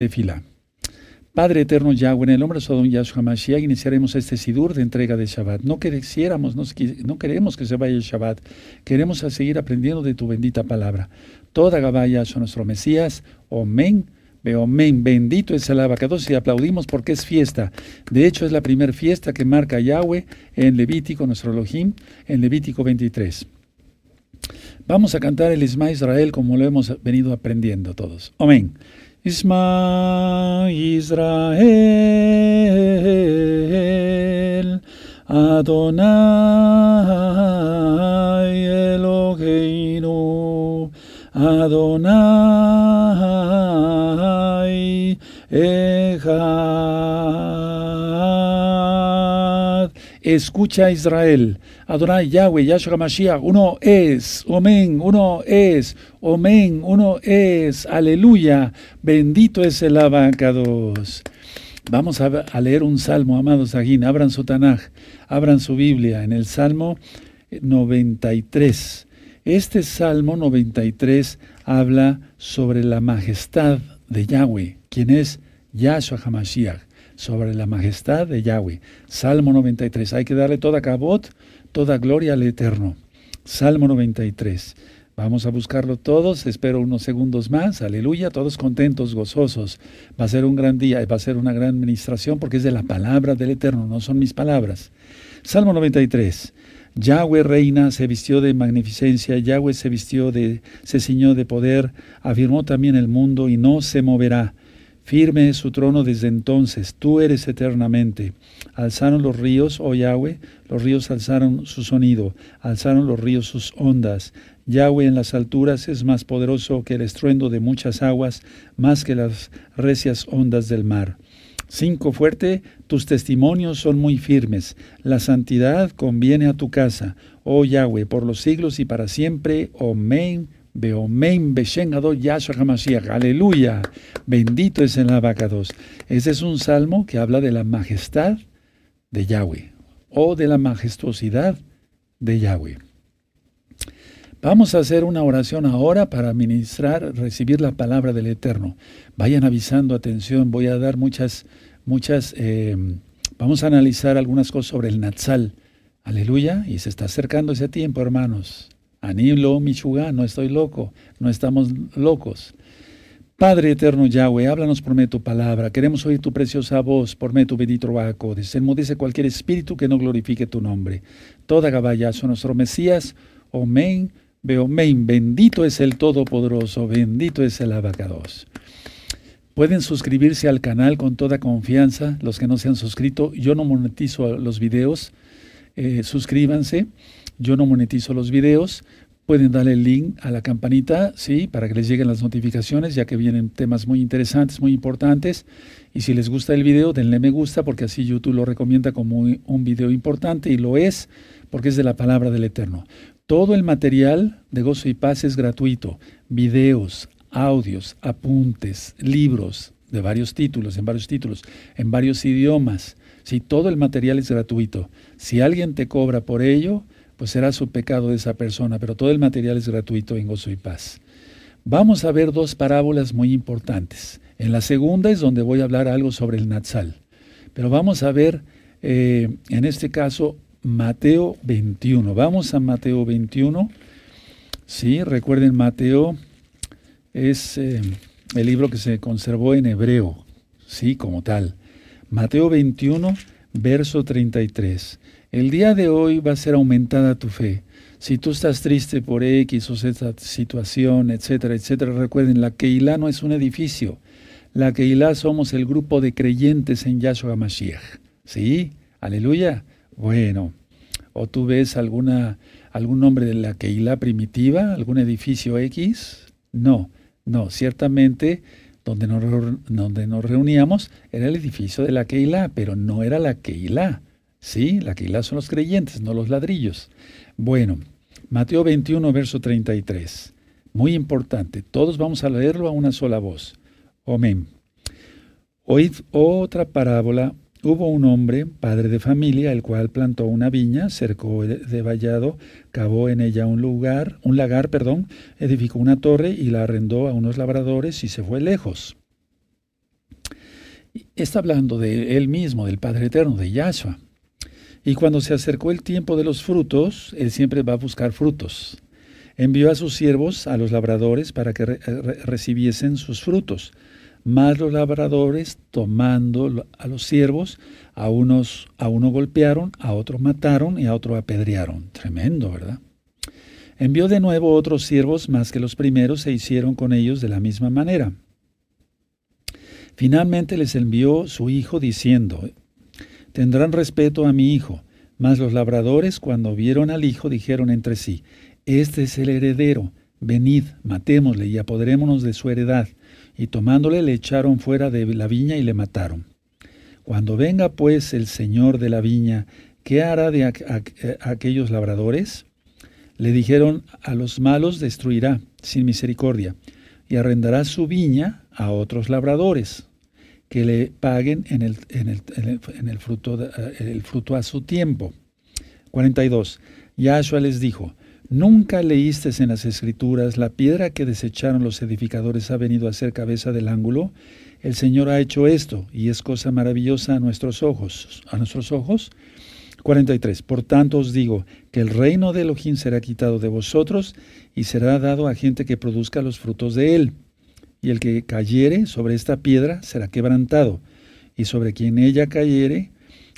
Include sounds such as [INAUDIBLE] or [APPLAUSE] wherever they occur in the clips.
de fila. Padre eterno Yahweh, en el nombre de Sodom Yahshua Mashiach, iniciaremos este Sidur de entrega de Shabbat. No quisiéramos, no, queremos que se vaya el Shabbat, queremos seguir aprendiendo de tu bendita palabra. Toda Gabaya son nuestro Mesías, Omen, Beomen, bendito es el abacados y aplaudimos porque es fiesta. De hecho, es la primera fiesta que marca Yahweh en Levítico, nuestro Elohim, en Levítico 23. Vamos a cantar el Isma Israel como lo hemos venido aprendiendo todos. Amén. Isma Israel Adonai Eloheinu Adonai Echad Escucha Israel. Adonai Yahweh, Yahshua Mashiach, uno es, Omen, uno es, Omen, uno es, aleluya, bendito es el abacados. Vamos a, leer un salmo, amados Agin, abran su Tanaj, abran su Biblia en el Salmo 93. Este Salmo 93 habla sobre la majestad de Yahweh, quien es Yahshua HaMashiach, sobre la majestad de Yahweh. Salmo 93. Hay que darle toda cabot toda gloria al Eterno. Salmo 93. Vamos a buscarlo todos, espero unos segundos más, aleluya, todos contentos, gozosos. Va a ser un gran día, va a ser una gran administración porque es de la palabra del Eterno, no son mis palabras. Salmo 93. Yahweh reina, se vistió de magnificencia, Yahweh se vistió de, se ciñó de poder, afirmó también el mundo y no se moverá. Firme es su trono desde entonces, tú eres eternamente. Alzaron los ríos, oh Yahweh, los ríos alzaron su sonido, alzaron los ríos sus ondas. Yahweh en las alturas es más poderoso que el estruendo de muchas aguas, más que las recias ondas del mar. Cinco fuerte, tus testimonios son muy firmes. La santidad conviene a tu casa, oh Yahweh, por los siglos y para siempre. Amén. Beomen Beshen Yahshua HaMashiach. Aleluya. Bendito es el abacados. Ese es un salmo que habla de la majestad de Yahweh o de la majestuosidad de Yahweh. Vamos a hacer una oración ahora para ministrar, recibir la palabra del Eterno. Vayan avisando, atención, voy a dar muchas, muchas, eh, vamos a analizar algunas cosas sobre el Natsal. Aleluya, y se está acercando ese tiempo, hermanos. Anilo Michugá, no estoy loco, no estamos locos. Padre eterno Yahweh, háblanos por medio tu palabra. Queremos oír tu preciosa voz por medio tu bendito Se Enmudece cualquier espíritu que no glorifique tu nombre. Toda son nuestro Mesías. Omen, Beomen. Bendito es el Todopoderoso. Bendito es el Abacados. Pueden suscribirse al canal con toda confianza. Los que no se han suscrito, yo no monetizo los videos. Eh, suscríbanse. Yo no monetizo los videos. Pueden darle el link a la campanita, sí, para que les lleguen las notificaciones, ya que vienen temas muy interesantes, muy importantes. Y si les gusta el video, denle me gusta, porque así YouTube lo recomienda como un video importante, y lo es, porque es de la palabra del Eterno. Todo el material de Gozo y Paz es gratuito. Videos, audios, apuntes, libros de varios títulos, en varios títulos, en varios idiomas. Sí, todo el material es gratuito. Si alguien te cobra por ello, pues será su pecado de esa persona, pero todo el material es gratuito en gozo y paz. Vamos a ver dos parábolas muy importantes. En la segunda es donde voy a hablar algo sobre el Natsal. Pero vamos a ver, eh, en este caso, Mateo 21. Vamos a Mateo 21. Sí, recuerden, Mateo es eh, el libro que se conservó en hebreo, sí, como tal. Mateo 21, verso 33. El día de hoy va a ser aumentada tu fe. Si tú estás triste por X o Z situación, etcétera, etcétera, recuerden, la Keilah no es un edificio. La Keilah somos el grupo de creyentes en Yahshua Mashiach. ¿Sí? Aleluya. Bueno, o tú ves alguna, algún nombre de la Keilah primitiva, algún edificio X. No, no, ciertamente donde nos, donde nos reuníamos era el edificio de la Keilah, pero no era la Keilah. Sí, la Keilah son los creyentes, no los ladrillos. Bueno, Mateo 21, verso 33. Muy importante. Todos vamos a leerlo a una sola voz. Amén. Oíd otra parábola. Hubo un hombre, padre de familia, el cual plantó una viña, cercó de vallado, cavó en ella un lugar, un lagar, perdón, edificó una torre y la arrendó a unos labradores y se fue lejos. está hablando de él mismo, del Padre Eterno, de Yahshua. Y cuando se acercó el tiempo de los frutos, él siempre va a buscar frutos. Envió a sus siervos, a los labradores, para que recibiesen sus frutos. Mas los labradores, tomando a los siervos, a, unos, a uno golpearon, a otro mataron y a otro apedrearon. Tremendo, ¿verdad? Envió de nuevo otros siervos más que los primeros e hicieron con ellos de la misma manera. Finalmente les envió su hijo diciendo, Tendrán respeto a mi hijo. Mas los labradores, cuando vieron al hijo, dijeron entre sí, Este es el heredero, venid, matémosle y apoderémonos de su heredad. Y tomándole le echaron fuera de la viña y le mataron. Cuando venga pues el señor de la viña, ¿qué hará de aquellos labradores? Le dijeron, a los malos destruirá sin misericordia, y arrendará su viña a otros labradores que le paguen en el, en el, en el, fruto, eh, el fruto a su tiempo. 42. Yahshua les dijo, ¿nunca leíste en las escrituras la piedra que desecharon los edificadores ha venido a ser cabeza del ángulo? El Señor ha hecho esto y es cosa maravillosa a nuestros ojos. ¿A nuestros ojos? 43. Por tanto os digo que el reino de Elohim será quitado de vosotros y será dado a gente que produzca los frutos de él y el que cayere sobre esta piedra será quebrantado, y sobre quien ella cayere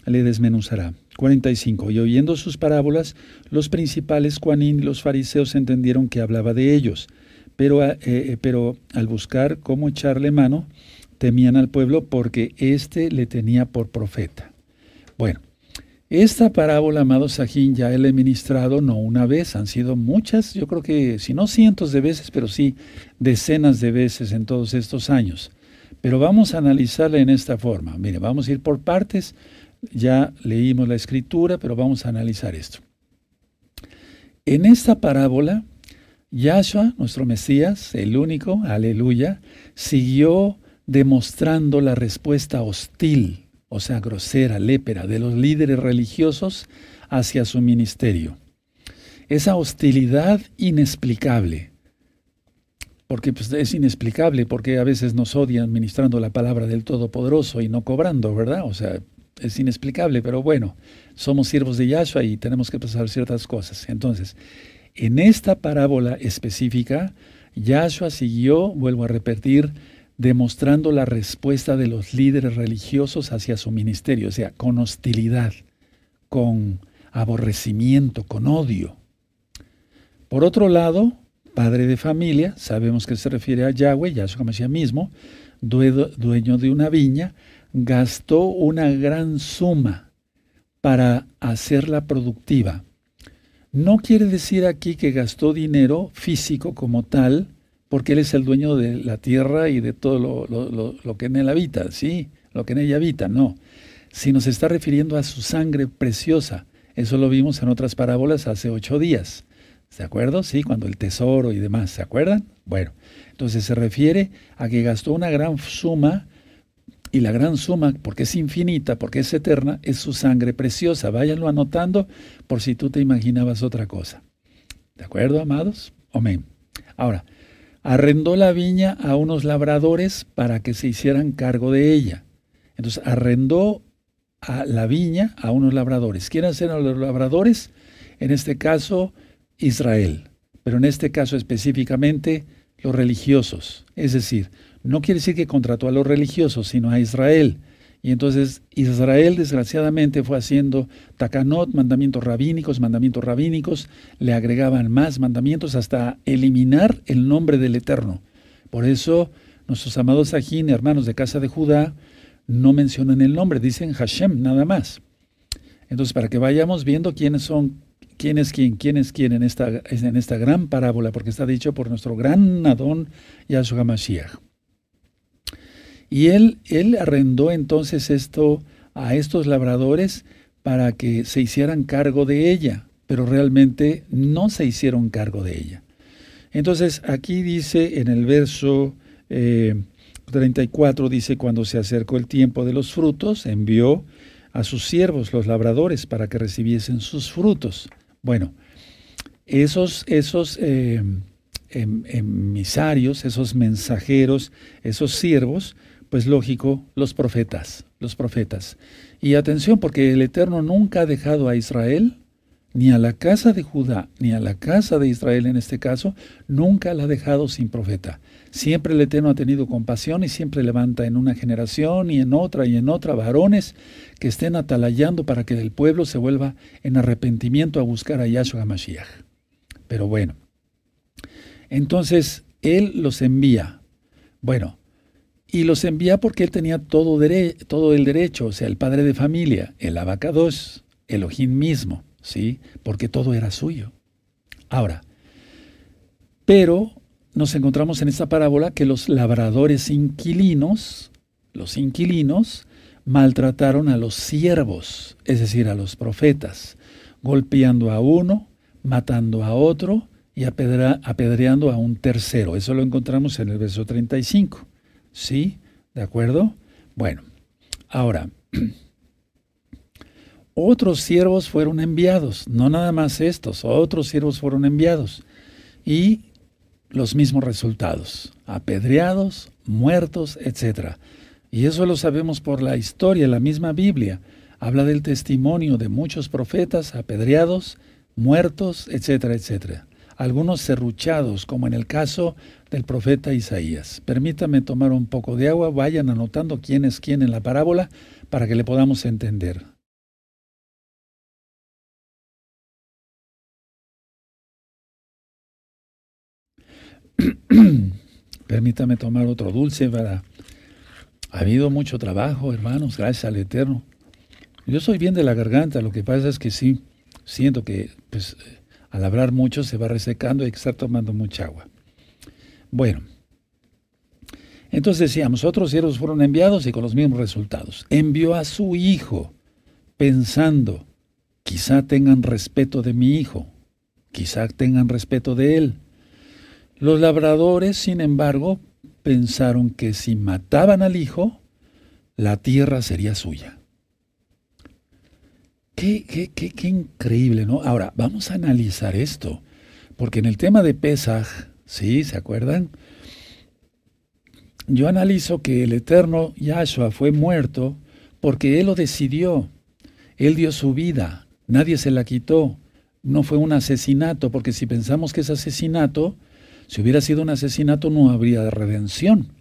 le desmenuzará. 45. Y oyendo sus parábolas, los principales Juanín y los fariseos entendieron que hablaba de ellos, pero, eh, eh, pero al buscar cómo echarle mano, temían al pueblo porque éste le tenía por profeta. Bueno, esta parábola, amado Sajín, ya él he ministrado no una vez, han sido muchas, yo creo que si no cientos de veces, pero sí decenas de veces en todos estos años. Pero vamos a analizarla en esta forma. Mire, vamos a ir por partes. Ya leímos la escritura, pero vamos a analizar esto. En esta parábola, Yahshua, nuestro Mesías, el único, aleluya, siguió demostrando la respuesta hostil o sea, grosera, lépera, de los líderes religiosos hacia su ministerio. Esa hostilidad inexplicable, porque pues, es inexplicable, porque a veces nos odian ministrando la palabra del Todopoderoso y no cobrando, ¿verdad? O sea, es inexplicable, pero bueno, somos siervos de Yahshua y tenemos que pasar ciertas cosas. Entonces, en esta parábola específica, Yahshua siguió, vuelvo a repetir, demostrando la respuesta de los líderes religiosos hacia su ministerio, o sea, con hostilidad, con aborrecimiento, con odio. Por otro lado, padre de familia, sabemos que se refiere a Yahweh, Yahshua Mashiach mismo, dueño de una viña, gastó una gran suma para hacerla productiva. No quiere decir aquí que gastó dinero físico como tal, porque Él es el dueño de la tierra y de todo lo, que en Él habita, ¿sí? Lo que en ella habita, no. Si nos está refiriendo a su sangre preciosa, eso lo vimos en otras parábolas hace ocho días. ¿De acuerdo? Sí, cuando el tesoro y demás, ¿se acuerdan? Bueno, entonces se refiere a que gastó una gran suma y la gran suma, porque es infinita, porque es eterna, es su sangre preciosa. Váyanlo anotando por si tú te imaginabas otra cosa. ¿De acuerdo, amados? Amén. Ahora, arrendó la viña a unos labradores para que se hicieran cargo de ella. Entonces arrendó a la viña a unos labradores. ¿Quiénes eran los labradores? En este caso, Israel, pero en este caso específicamente los religiosos. Es decir, no quiere decir que contrató a los religiosos, sino a Israel. Y entonces Israel desgraciadamente fue haciendo takanot, mandamientos rabínicos, mandamientos rabínicos, le agregaban más mandamientos hasta eliminar el nombre del Eterno. Por eso nuestros amados Ajín, hermanos de casa de Judá, no mencionan el nombre, dicen Hashem nada más. Entonces, para que vayamos viendo quiénes son, quién es quién, quién es quién en esta, en esta gran parábola, porque está dicho por nuestro gran Adón Yahshua Mashiach. Y él, él arrendó entonces esto a estos labradores para que se hicieran cargo de ella, pero realmente no se hicieron cargo de ella. Entonces aquí dice en el verso 34, eh, dice, cuando se acercó el tiempo de los frutos, envió a sus siervos, los labradores, para que recibiesen sus frutos. Bueno, esos, esos eh, em, emisarios, esos mensajeros, esos siervos, Pues lógico, los profetas, los profetas. Y atención, porque el Eterno nunca ha dejado a Israel, ni a la casa de Judá, ni a la casa de Israel en este caso, nunca la ha dejado sin profeta. Siempre el Eterno ha tenido compasión y siempre levanta en una generación y en otra y en otra varones que estén atalayando para que el pueblo se vuelva en arrepentimiento a buscar a Yahshua Mashiach. Pero bueno, entonces Él los envía. Bueno, y los envía porque Él tenía todo, todo el derecho, o sea, el padre de familia, el abacados, Elohim mismo, ¿sí? Porque todo era suyo. Ahora, pero nos encontramos en esta parábola que los labradores inquilinos, los inquilinos, maltrataron a los siervos, es decir, a los profetas, golpeando a uno, matando a otro y apedreando a un tercero. Eso lo encontramos en el verso 35. ¿Sí? ¿De acuerdo? Bueno, ahora, [CLEARS THROAT] otros siervos fueron enviados, no nada más estos, otros siervos fueron enviados. Y los mismos resultados, apedreados, muertos, etc. Y eso lo sabemos por la historia, la misma Biblia. Habla del testimonio de muchos profetas apedreados, muertos, etcétera, etcétera. Algunos serruchados, como en el caso del profeta Isaías. Permítame tomar un poco de agua, vayan anotando quién es quién en la parábola para que le podamos entender. [CLEARS THROAT] Permítame tomar otro dulce para... Ha habido mucho trabajo, hermanos, gracias al Eterno. Yo soy bien de la garganta, lo que pasa es que sí, siento que pues, al hablar mucho se va resecando y hay que estar tomando mucha agua. Bueno, entonces decíamos, otros siervos fueron enviados y con los mismos resultados. Envió a su hijo pensando, quizá tengan respeto de mi hijo, quizá tengan respeto de él. Los labradores, sin embargo, pensaron que si mataban al hijo, la tierra sería suya. Qué, qué, qué, increíble, ¿no? Ahora, vamos a analizar esto, porque en el tema de Pesaj, ¿sí? ¿Se acuerdan? Yo analizo que el eterno Yahshua fue muerto porque Él lo decidió. Él dio su vida, nadie se la quitó. No fue un asesinato, porque si pensamos que es asesinato, si hubiera sido un asesinato no habría redención.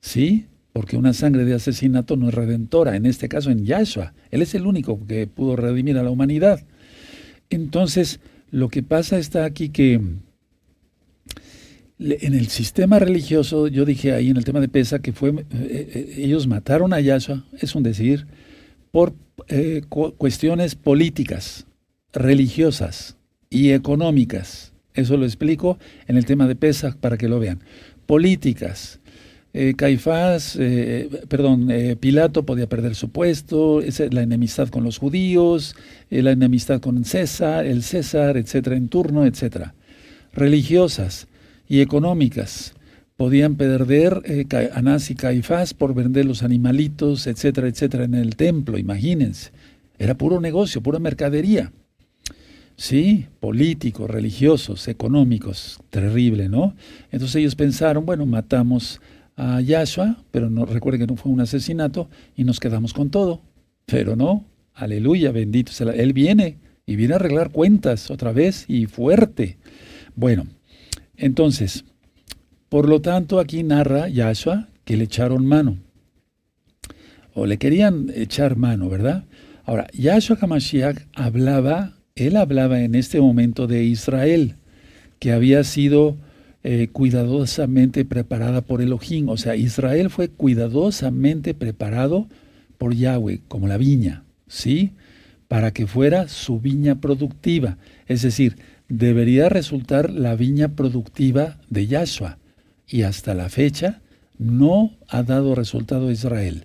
¿Sí? Porque una sangre de asesinato no es redentora, en este caso en Yahshua. Él es el único que pudo redimir a la humanidad. Entonces, lo que pasa está aquí que en el sistema religioso, yo dije ahí en el tema de Pesa que fue, eh, eh, ellos mataron a Yahshua, es un decir, por eh, cuestiones políticas, religiosas y económicas. Eso lo explico en el tema de Pesach para que lo vean. Políticas. Eh, Caifás, eh, perdón, eh, Pilato podía perder su puesto, la enemistad con los judíos, la enemistad con César, el César, etcétera, en turno, etcétera. Religiosas y económicas. Podían perder Anás y Caifás por vender los animalitos, etcétera, etcétera, en el templo, imagínense. Era puro negocio, pura mercadería. Sí, políticos, religiosos, económicos, terrible, ¿no? Entonces ellos pensaron, bueno, matamos a Yahshua, pero no, recuerden que no fue un asesinato y nos quedamos con todo. Pero no, aleluya, bendito sea. Él viene y viene a arreglar cuentas otra vez y fuerte. Bueno, entonces, por lo tanto, aquí narra Yahshua que le echaron mano. O le querían echar mano, ¿verdad? Ahora, Yahshua Hamashiach hablaba él hablaba en este momento de Israel, que había sido eh, cuidadosamente preparada por Elohim. O sea, Israel fue cuidadosamente preparado por Yahweh, como la viña, ¿sí? Para que fuera su viña productiva. Es decir, debería resultar la viña productiva de Yahshua. Y hasta la fecha no ha dado resultado Israel.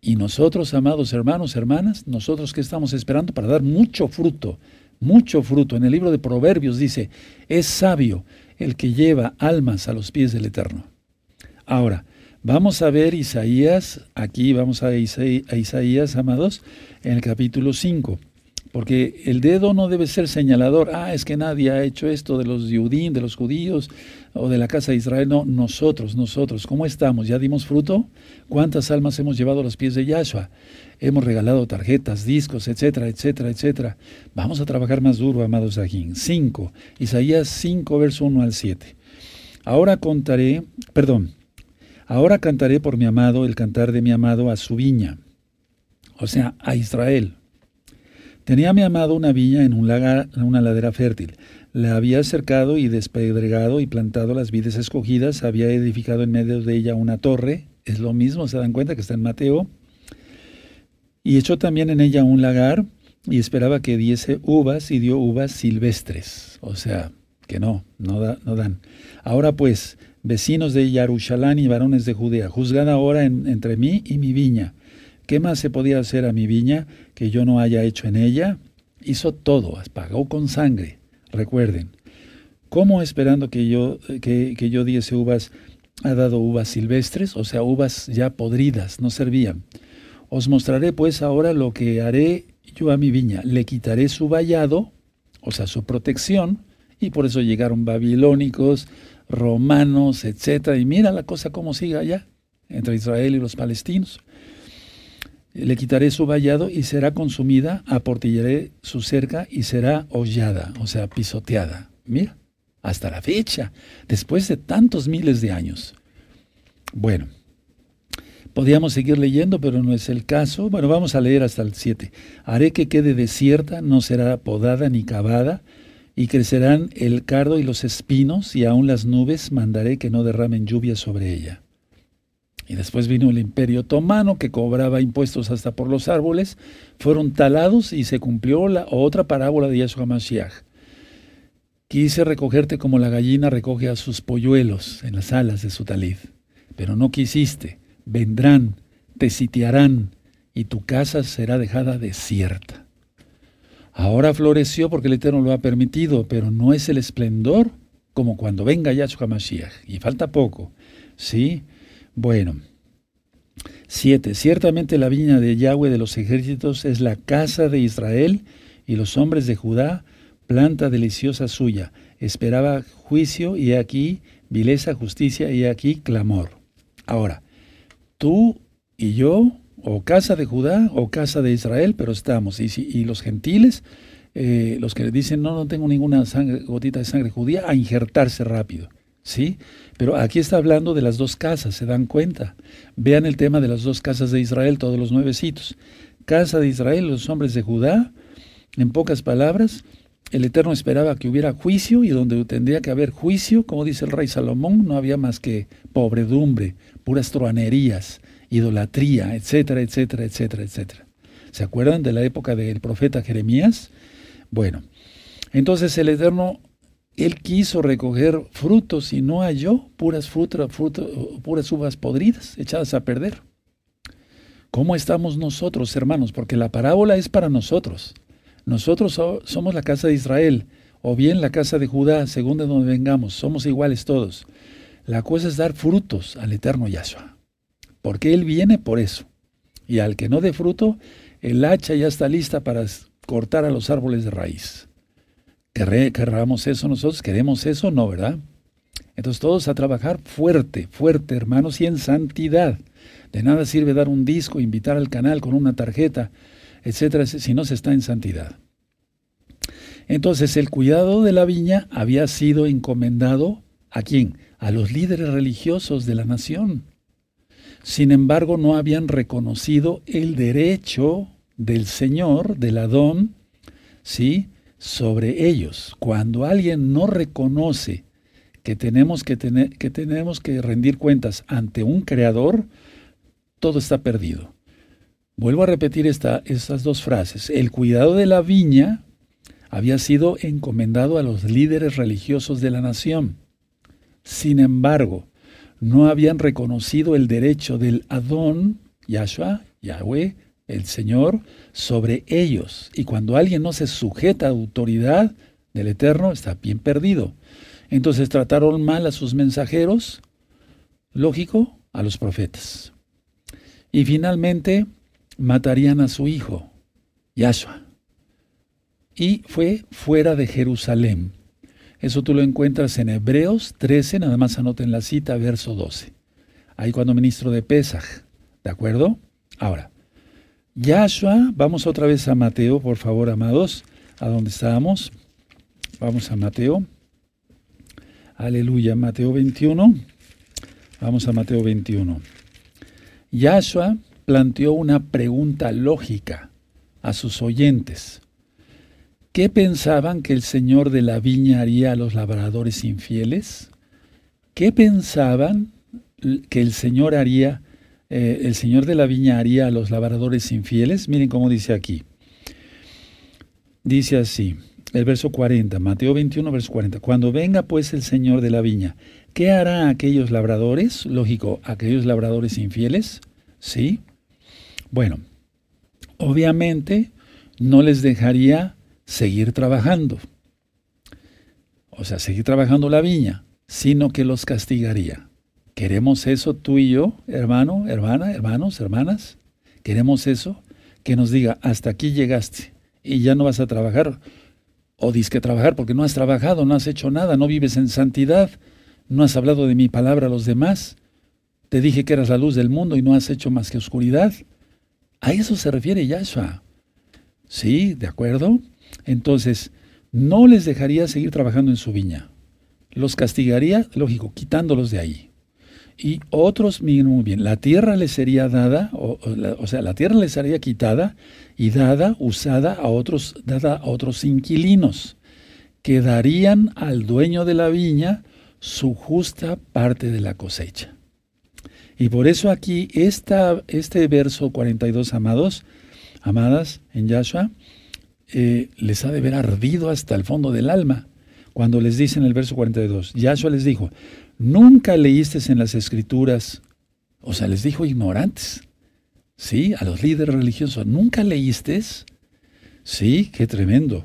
Y nosotros, amados hermanos, hermanas, nosotros que estamos esperando para dar mucho fruto, mucho fruto. En el libro de Proverbios dice, es sabio el que lleva almas a los pies del Eterno. Ahora, vamos a ver Isaías, aquí vamos a, Isaías, amados, en el capítulo 5. Porque el dedo no debe ser señalador. Ah, es que nadie ha hecho esto de los judíos, de los judíos o de la casa de Israel. No, nosotros, nosotros. ¿Cómo estamos? ¿Ya dimos fruto? ¿Cuántas almas hemos llevado a los pies de Yahshua? Hemos regalado tarjetas, discos, etcétera, etcétera, etcétera. Vamos a trabajar más duro, amados Sajín. 5. Isaías 5, verso 1 al 7. Ahora contaré, perdón, ahora cantaré por mi amado el cantar de mi amado a su viña, o sea, a Israel Tenía mi amado una viña en, un lagar, en una ladera fértil. La había cercado y despedregado y plantado las vides escogidas, había edificado en medio de ella una torre, es lo mismo, se dan cuenta que está en Mateo, y echó también en ella un lagar y esperaba que diese uvas y dio uvas silvestres, o sea, que no, no, no dan. Ahora pues, vecinos de Yarushalán y varones de Judea, juzgad ahora entre mí y mi viña. ¿Qué más se podía hacer a mi viña que yo no haya hecho en ella? Hizo todo, pagó con sangre. Recuerden, ¿cómo esperando que yo, que, que yo diese uvas, ha dado uvas silvestres, o sea, uvas ya podridas, no servían? Os mostraré pues ahora lo que haré yo a mi viña. Le quitaré su vallado, o sea, su protección, y por eso llegaron babilónicos, romanos, etc. Y mira la cosa cómo sigue allá, entre Israel y los palestinos le quitaré su vallado y será consumida, aportillaré su cerca y será hollada, o sea, pisoteada. Mira, hasta la fecha, después de tantos miles de años. Bueno, podríamos seguir leyendo, pero no es el caso. Bueno, vamos a leer hasta el 7. Haré que quede desierta, no será podada ni cavada, y crecerán el cardo y los espinos, y aún las nubes mandaré que no derramen lluvia sobre ella. Y después vino el imperio otomano que cobraba impuestos hasta por los árboles, fueron talados y se cumplió la otra parábola de Yahshua Mashiach. Quise recogerte como la gallina recoge a sus polluelos en las alas de su talid, pero no quisiste. Vendrán, te sitiarán, y tu casa será dejada desierta. Ahora floreció porque el Eterno lo ha permitido, pero no es el esplendor como cuando venga Yahshua Mashiach. Y falta poco. Sí, bueno. Siete. Ciertamente la viña de Yahweh de los ejércitos es la casa de Israel y los hombres de Judá, planta deliciosa suya. Esperaba juicio y aquí vileza, justicia y aquí clamor. Ahora, tú y yo, o casa de Judá o casa de Israel, pero estamos. Y, y los gentiles, eh, los que dicen, no, no tengo ninguna gotita de sangre judía, a injertarse rápido. ¿Sí? Pero aquí está hablando de las dos casas, ¿se dan cuenta? Vean el tema de las dos casas de Israel, todos los nuevecitos. Casa de Israel, los hombres de Judá, en pocas palabras, el Eterno esperaba que hubiera juicio y donde tendría que haber juicio, como dice el rey Salomón, no había más que pobredumbre, puras truanerías, idolatría, etcétera, etcétera, etcétera, etcétera. ¿Se acuerdan de la época del profeta Jeremías? Bueno, entonces el Eterno él quiso recoger frutos y no halló puras, frutas, puras uvas podridas, echadas a perder. ¿Cómo estamos nosotros, hermanos? Porque la parábola es para nosotros. Nosotros somos la casa de Israel, o bien la casa de Judá, según de donde vengamos, somos iguales todos. La cosa es dar frutos al eterno Yahshua, porque Él viene por eso. Y al que no dé fruto, el hacha ya está lista para cortar a los árboles de raíz. ¿Querramos eso nosotros? ¿Queremos eso? No, ¿verdad? Entonces todos a trabajar fuerte, fuerte, hermanos, y en santidad. De nada sirve dar un disco, invitar al canal con una tarjeta, etcétera, si no se está en santidad. Entonces el cuidado de la viña había sido encomendado a quién? A los líderes religiosos de la nación. Sin embargo, no habían reconocido el derecho del Señor, del Adón, ¿sí? Sobre ellos. Cuando alguien no reconoce que tenemos que, tener, que tenemos que rendir cuentas ante un creador, todo está perdido. Vuelvo a repetir esta, estas dos frases. El cuidado de la viña había sido encomendado a los líderes religiosos de la nación. Sin embargo, no habían reconocido el derecho del Adón, Yahshua, Yahweh, el Señor sobre ellos. Y cuando alguien no se sujeta a autoridad del Eterno, está bien perdido. Entonces trataron mal a sus mensajeros, lógico, a los profetas. Y finalmente matarían a su hijo, Yahshua. y fue fuera de Jerusalén. Eso tú lo encuentras en Hebreos 13, nada más anoten la cita, verso 12. Ahí cuando ministro de Pesaj, ¿de acuerdo? Ahora, Yahshua, vamos otra vez a Mateo, por favor, amados, a donde estábamos. Vamos a Mateo. Aleluya, Mateo 21. Vamos a Mateo 21. Yahshua planteó una pregunta lógica a sus oyentes. ¿Qué pensaban que el Señor de la viña haría a los labradores infieles? ¿Qué pensaban que el Señor haría, eh, el Señor de la viña haría a los labradores infieles? Miren cómo dice aquí. Dice así, el verso 40, Mateo 21, verso 40. Cuando venga pues el Señor de la viña, ¿qué hará aquellos labradores? Lógico, aquellos labradores infieles. ¿Sí? Bueno, obviamente no les dejaría seguir trabajando, o sea, seguir trabajando la viña, sino que los castigaría. ¿Queremos eso tú y yo, hermano, hermana, hermanos, hermanas? ¿Queremos eso? Que nos diga, hasta aquí llegaste y ya no vas a trabajar. O que trabajar porque no has trabajado, no has hecho nada, no vives en santidad, no has hablado de mi palabra a los demás. Te dije que eras la luz del mundo y no has hecho más que oscuridad. A eso se refiere Yahshua. Sí, de acuerdo. Entonces, no les dejaría seguir trabajando en su viña. Los castigaría, lógico, quitándolos de ahí. Y otros, miren muy bien, la tierra les sería dada, o, sea, la tierra les sería quitada y dada, usada a otros, dada a otros inquilinos, que darían al dueño de la viña su justa parte de la cosecha. Y por eso aquí esta, este verso 42, amados, amadas en Yahshua, eh, les ha de ver ardido hasta el fondo del alma. Cuando les dice en el verso 42, Yahshua les dijo, nunca leíste en las escrituras, o sea, les dijo ignorantes, ¿sí? A los líderes religiosos, ¿nunca leíste? Sí, qué tremendo.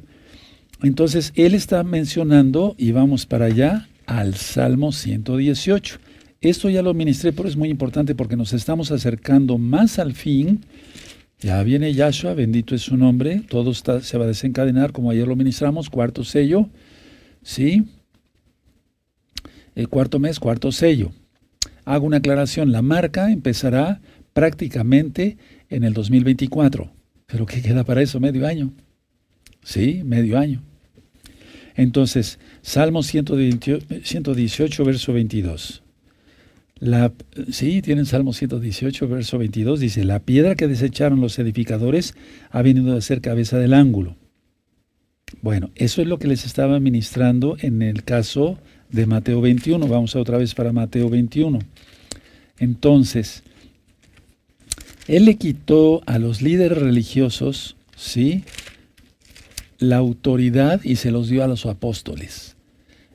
Entonces, él está mencionando, y vamos para allá, al Salmo 118. Esto ya lo ministré, pero es muy importante porque nos estamos acercando más al fin ya viene Yahshua, bendito es su nombre, todo está, se va a desencadenar como ayer lo ministramos, cuarto sello, ¿sí? El cuarto mes, cuarto sello. Hago una aclaración, la marca empezará prácticamente en el 2024, pero ¿qué queda para eso? Medio año, ¿sí? Medio año. Entonces, Salmo 118, verso 22. La, sí, tienen Salmo 118, verso 22, dice, la piedra que desecharon los edificadores ha venido a ser cabeza del ángulo. Bueno, eso es lo que les estaba ministrando en el caso de Mateo 21. Vamos otra vez para Mateo 21. Entonces, él le quitó a los líderes religiosos, ¿sí? La autoridad y se los dio a los apóstoles.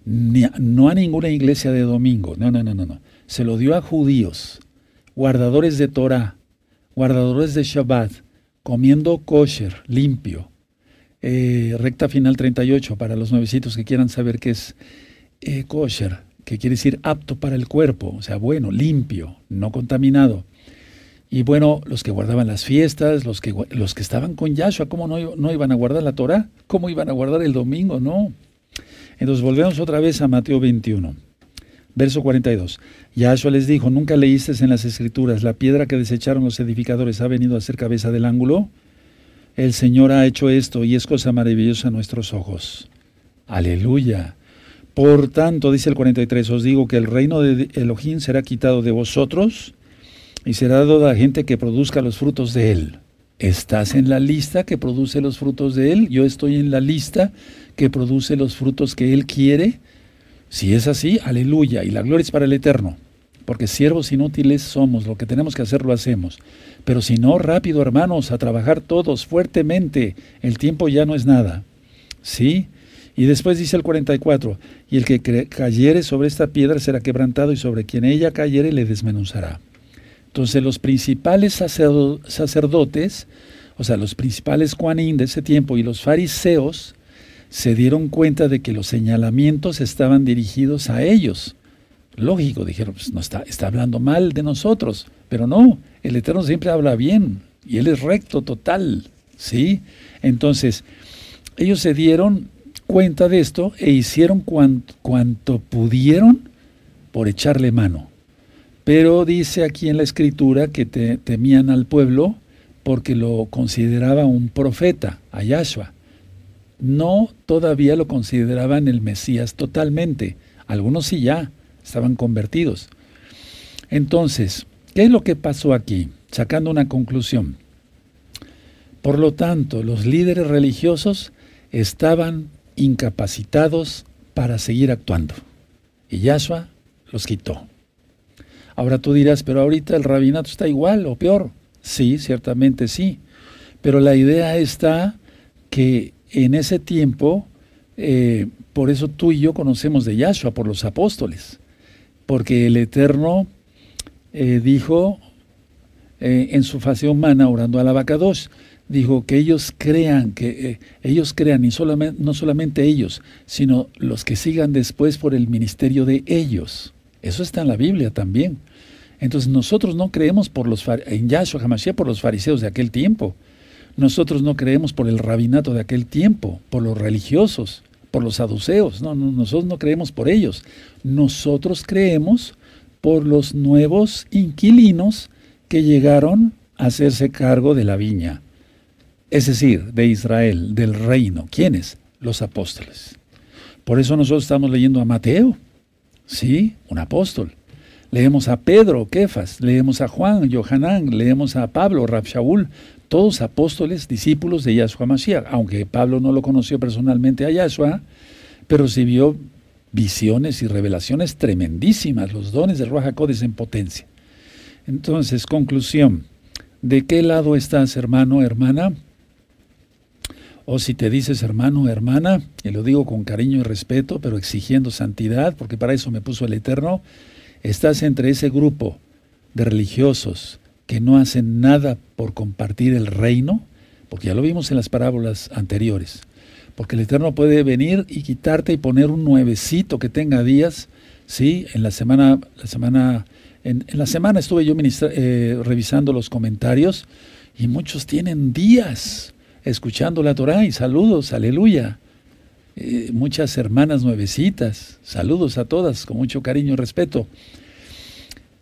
no a ninguna iglesia de domingo. No, no, no, no, no se lo dio a judíos, guardadores de Torah, guardadores de Shabbat, comiendo kosher, limpio. Eh, recta final 38 para los nuevecitos que quieran saber qué es eh, kosher, que quiere decir apto para el cuerpo, o sea, bueno, limpio, no contaminado. Y bueno, los que guardaban las fiestas, los que, los que estaban con Yahshua, ¿cómo no, iban a guardar la Torah? ¿Cómo iban a guardar el domingo? No. Entonces volvemos otra vez a Mateo 21. Verso 42. Yahshua les dijo, ¿nunca leíste en las escrituras, la piedra que desecharon los edificadores ha venido a ser cabeza del ángulo? El Señor ha hecho esto y es cosa maravillosa a nuestros ojos. Aleluya. Por tanto, dice el 43, os digo que el reino de Elohim será quitado de vosotros y será dado a gente que produzca los frutos de él. ¿Estás en la lista que produce los frutos de él? Yo estoy en la lista que produce los frutos que él quiere. Si es así, aleluya, y la gloria es para el eterno, porque siervos inútiles somos, lo que tenemos que hacer lo hacemos. Pero si no, rápido hermanos, a trabajar todos fuertemente, el tiempo ya no es nada. ¿Sí? Y después dice el 44, y el que cayere sobre esta piedra será quebrantado y sobre quien ella cayere le desmenuzará. Entonces los principales sacerdotes, o sea, los principales cuanín de ese tiempo y los fariseos, se dieron cuenta de que los señalamientos estaban dirigidos a ellos. Lógico, dijeron, pues no está, está hablando mal de nosotros, pero no, el Eterno siempre habla bien y Él es recto total, ¿sí? Entonces, ellos se dieron cuenta de esto e hicieron cuanto, pudieron por echarle mano. Pero dice aquí en la escritura que temían al pueblo porque lo consideraba un profeta, a Yahshua. No todavía lo consideraban el Mesías totalmente. Algunos sí ya estaban convertidos. Entonces, ¿qué es lo que pasó aquí? Sacando una conclusión. Por lo tanto, los líderes religiosos estaban incapacitados para seguir actuando. Y Yahshua los quitó. Ahora tú dirás, pero ahorita el rabinato está igual o peor. Sí, ciertamente sí. Pero la idea está que en ese tiempo, eh, por eso tú y yo conocemos de Yahshua, por los apóstoles. Porque el Eterno eh, dijo eh, en su fase humana, orando al abacados, dijo que ellos crean, que eh, ellos crean, y solamente, no solamente ellos, sino los que sigan después por el ministerio de ellos. Eso está en la Biblia también. Entonces nosotros no creemos por los en Yahshua HaMashiach por los fariseos de aquel tiempo. Nosotros no creemos por el rabinato de aquel tiempo, por los religiosos, por los saduceos. No, no, nosotros no creemos por ellos. Nosotros creemos por los nuevos inquilinos que llegaron a hacerse cargo de la viña es decir, de Israel, del reino. ¿Quiénes? Los apóstoles. Por eso nosotros estamos leyendo a Mateo, sí, un apóstol. Leemos a Pedro, Kefas, leemos a Juan, Johanán, leemos a Pablo, Rab todos apóstoles, discípulos de Yahshua Mashiach, aunque Pablo no lo conoció personalmente a Yahshua, pero recibió visiones y revelaciones tremendísimas, los dones de Ruach en potencia. Entonces, conclusión, ¿de qué lado estás, hermano, hermana? O si te dices hermano, hermana, y lo digo con cariño y respeto, pero exigiendo santidad, porque para eso me puso el Eterno, estás entre ese grupo de religiosos que no hacen nada por compartir el reino, porque ya lo vimos en las parábolas anteriores, porque el Eterno puede venir y quitarte y poner un nuevecito que tenga días, ¿sí? En la semana, la semana, en, la semana estuve yo eh, revisando los comentarios y muchos tienen días, escuchando la Torah y saludos, aleluya. Eh, muchas hermanas nuevecitas, saludos a todas con mucho cariño y respeto.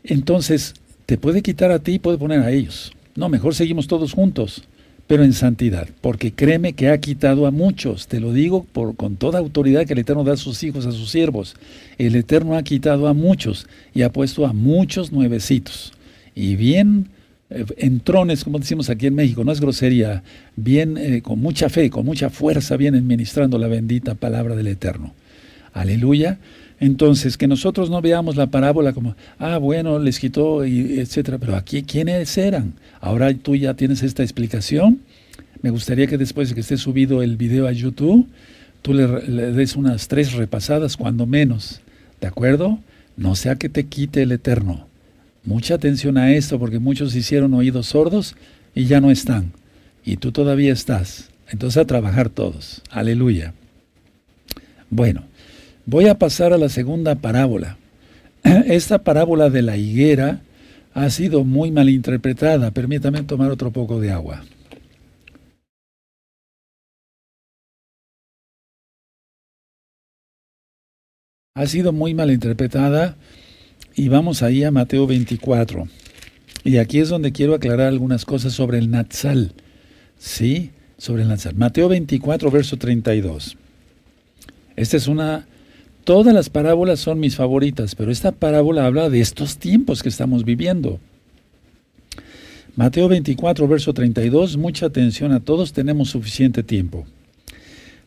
Entonces, te puede quitar a ti y puede poner a ellos. No, mejor seguimos todos juntos, pero en santidad, porque créeme que ha quitado a muchos, te lo digo por, con toda autoridad que el Eterno da a sus hijos, a sus siervos. El Eterno ha quitado a muchos y ha puesto a muchos nuevecitos. Y bien eh, en trones, como decimos aquí en México, no es grosería, bien, eh, con mucha fe, con mucha fuerza, vienen ministrando la bendita palabra del Eterno. Aleluya. Entonces, que nosotros no veamos la parábola como, ah, bueno, les quitó, etcétera, pero aquí, ¿quiénes eran? Ahora tú ya tienes esta explicación. Me gustaría que después de que esté subido el video a YouTube, tú le des unas tres repasadas, cuando menos. ¿De acuerdo? No sea que te quite el Eterno. Mucha atención a esto porque muchos hicieron oídos sordos y ya no están. Y tú todavía estás. Entonces a trabajar todos. Aleluya. Bueno, voy a pasar a la segunda parábola. [CLEARS THROAT] Esta parábola de la higuera ha sido muy mal interpretada. Permítame tomar otro poco de agua. Ha sido muy mal interpretada y vamos ahí a Mateo 24. Y aquí es donde quiero aclarar algunas cosas sobre el Natsal. ¿Sí? Sobre el Natsal. Mateo 24, verso 32. Esta es una... Todas las parábolas son mis favoritas, pero esta parábola habla de estos tiempos que estamos viviendo. Mateo 24, verso 32, mucha atención a todos, tenemos suficiente tiempo.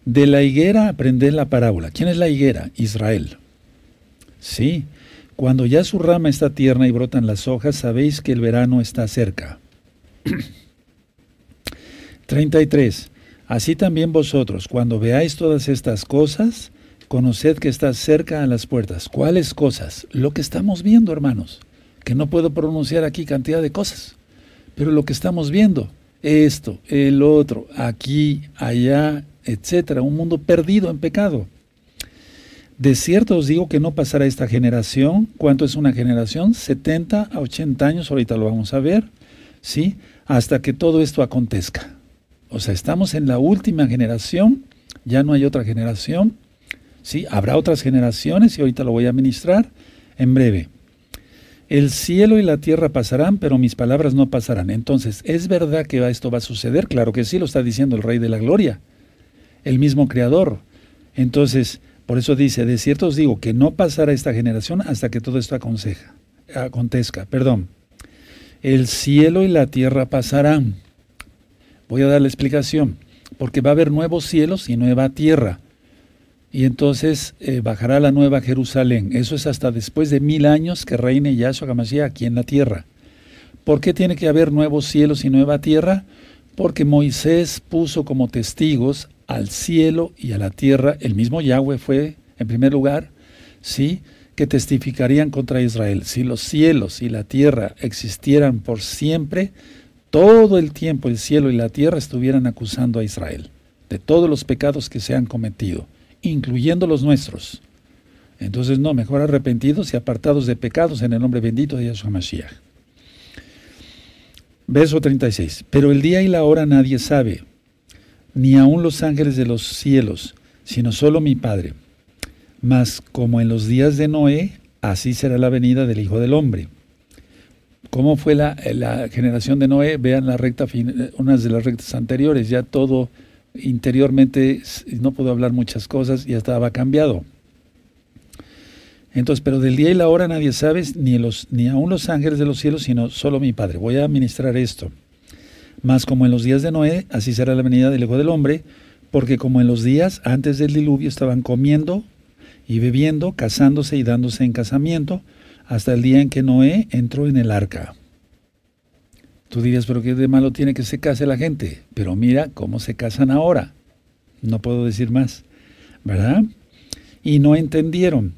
De la higuera aprended la parábola. ¿Quién es la higuera? Israel. Sí, cuando ya su rama está tierna y brotan las hojas, sabéis que el verano está cerca. [CLEARS THROAT] 33. Así también vosotros, cuando veáis todas estas cosas, conoced que está cerca a las puertas. ¿Cuáles cosas? Lo que estamos viendo, hermanos, que no puedo pronunciar aquí cantidad de cosas, pero lo que estamos viendo, esto, el otro, aquí, allá, etcétera, un mundo perdido en pecado. De cierto os digo que no pasará esta generación. ¿Cuánto es una generación? 70 a 80 años, ahorita lo vamos a ver, ¿sí? Hasta que todo esto acontezca. O sea, estamos en la última generación ya no hay otra generación. Sí, habrá otras generaciones y ahorita lo voy a ministrar en breve. El cielo y la tierra pasarán, pero mis palabras no pasarán. Entonces, ¿es verdad que esto va a suceder? Claro que sí, lo está diciendo el Rey de la Gloria, el mismo Creador. Entonces, por eso dice, de cierto os digo que no pasará esta generación hasta que todo esto aconseja, acontezca. Perdón. El cielo y la tierra pasarán. Voy a dar la explicación, porque va a haber nuevos cielos y nueva tierra y entonces eh, bajará la nueva Jerusalén. Eso es hasta después de mil años que reine Yahshua HaMashiach aquí en la tierra. ¿Por qué tiene que haber nuevos cielos y nueva tierra? Porque Moisés puso como testigos al cielo y a la tierra, el mismo Yahweh fue, en primer lugar, sí, que testificarían contra Israel. Si los cielos y la tierra existieran por siempre, todo el tiempo el cielo y la tierra estuvieran acusando a Israel de todos los pecados que se han cometido incluyendo los nuestros. Entonces, no, mejor arrepentidos y apartados de pecados en el nombre bendito de Yahshua Mashiach. Verso 36. Pero el día y la hora nadie sabe, ni aun los ángeles de los cielos, sino solo mi Padre. Mas como en los días de Noé, así será la venida del Hijo del Hombre. ¿Cómo fue la, generación de Noé? Vean la recta, unas de las rectas anteriores, ya todo interiormente no puedo hablar muchas cosas, ya estaba cambiado. Entonces, pero del día y la hora nadie sabe, ni, los, ni aún los ángeles de los cielos, sino solo mi Padre. Voy a administrar esto. Más como en los días de Noé, así será la venida del Hijo del Hombre, porque como en los días antes del diluvio estaban comiendo y bebiendo, casándose y dándose en casamiento, hasta el día en que Noé entró en el arca. Tú dirías, pero ¿qué de malo tiene que se case la gente? Pero mira cómo se casan ahora. No puedo decir más, ¿verdad? Y no entendieron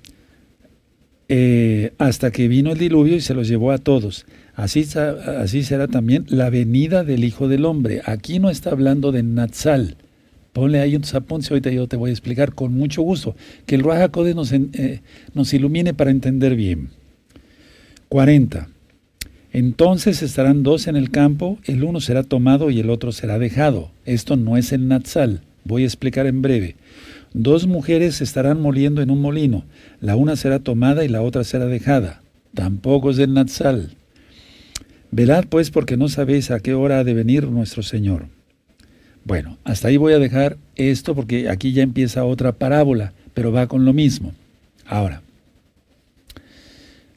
eh, hasta que vino el diluvio y se los llevó a todos. Así, será también la venida del Hijo del Hombre. Aquí no está hablando de Natsal. Ponle ahí un apuntes, ahorita yo te voy a explicar con mucho gusto. Que el Ruach nos, eh, nos ilumine para entender bien. 40. Entonces estarán dos en el campo, el uno será tomado y el otro será dejado. Esto no es el Natsal. Voy a explicar en breve. Dos mujeres estarán moliendo en un molino. La una será tomada y la otra será dejada. Tampoco es el Natsal. Velad pues porque no sabéis a qué hora ha de venir nuestro Señor. Bueno, hasta ahí voy a dejar esto porque aquí ya empieza otra parábola, pero va con lo mismo. Ahora,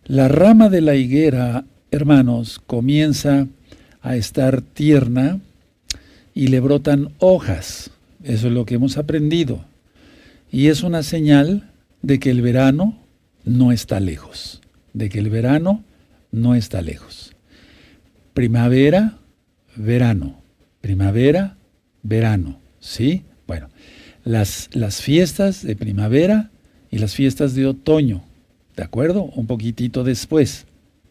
la rama de la higuera hermanos, comienza a estar tierna y le brotan hojas. Eso es lo que hemos aprendido. Y es una señal de que el verano no está lejos, de que el verano no está lejos. Primavera, verano, primavera, verano, ¿sí? Bueno, las, las fiestas de primavera y las fiestas de otoño, ¿de acuerdo? Un poquitito después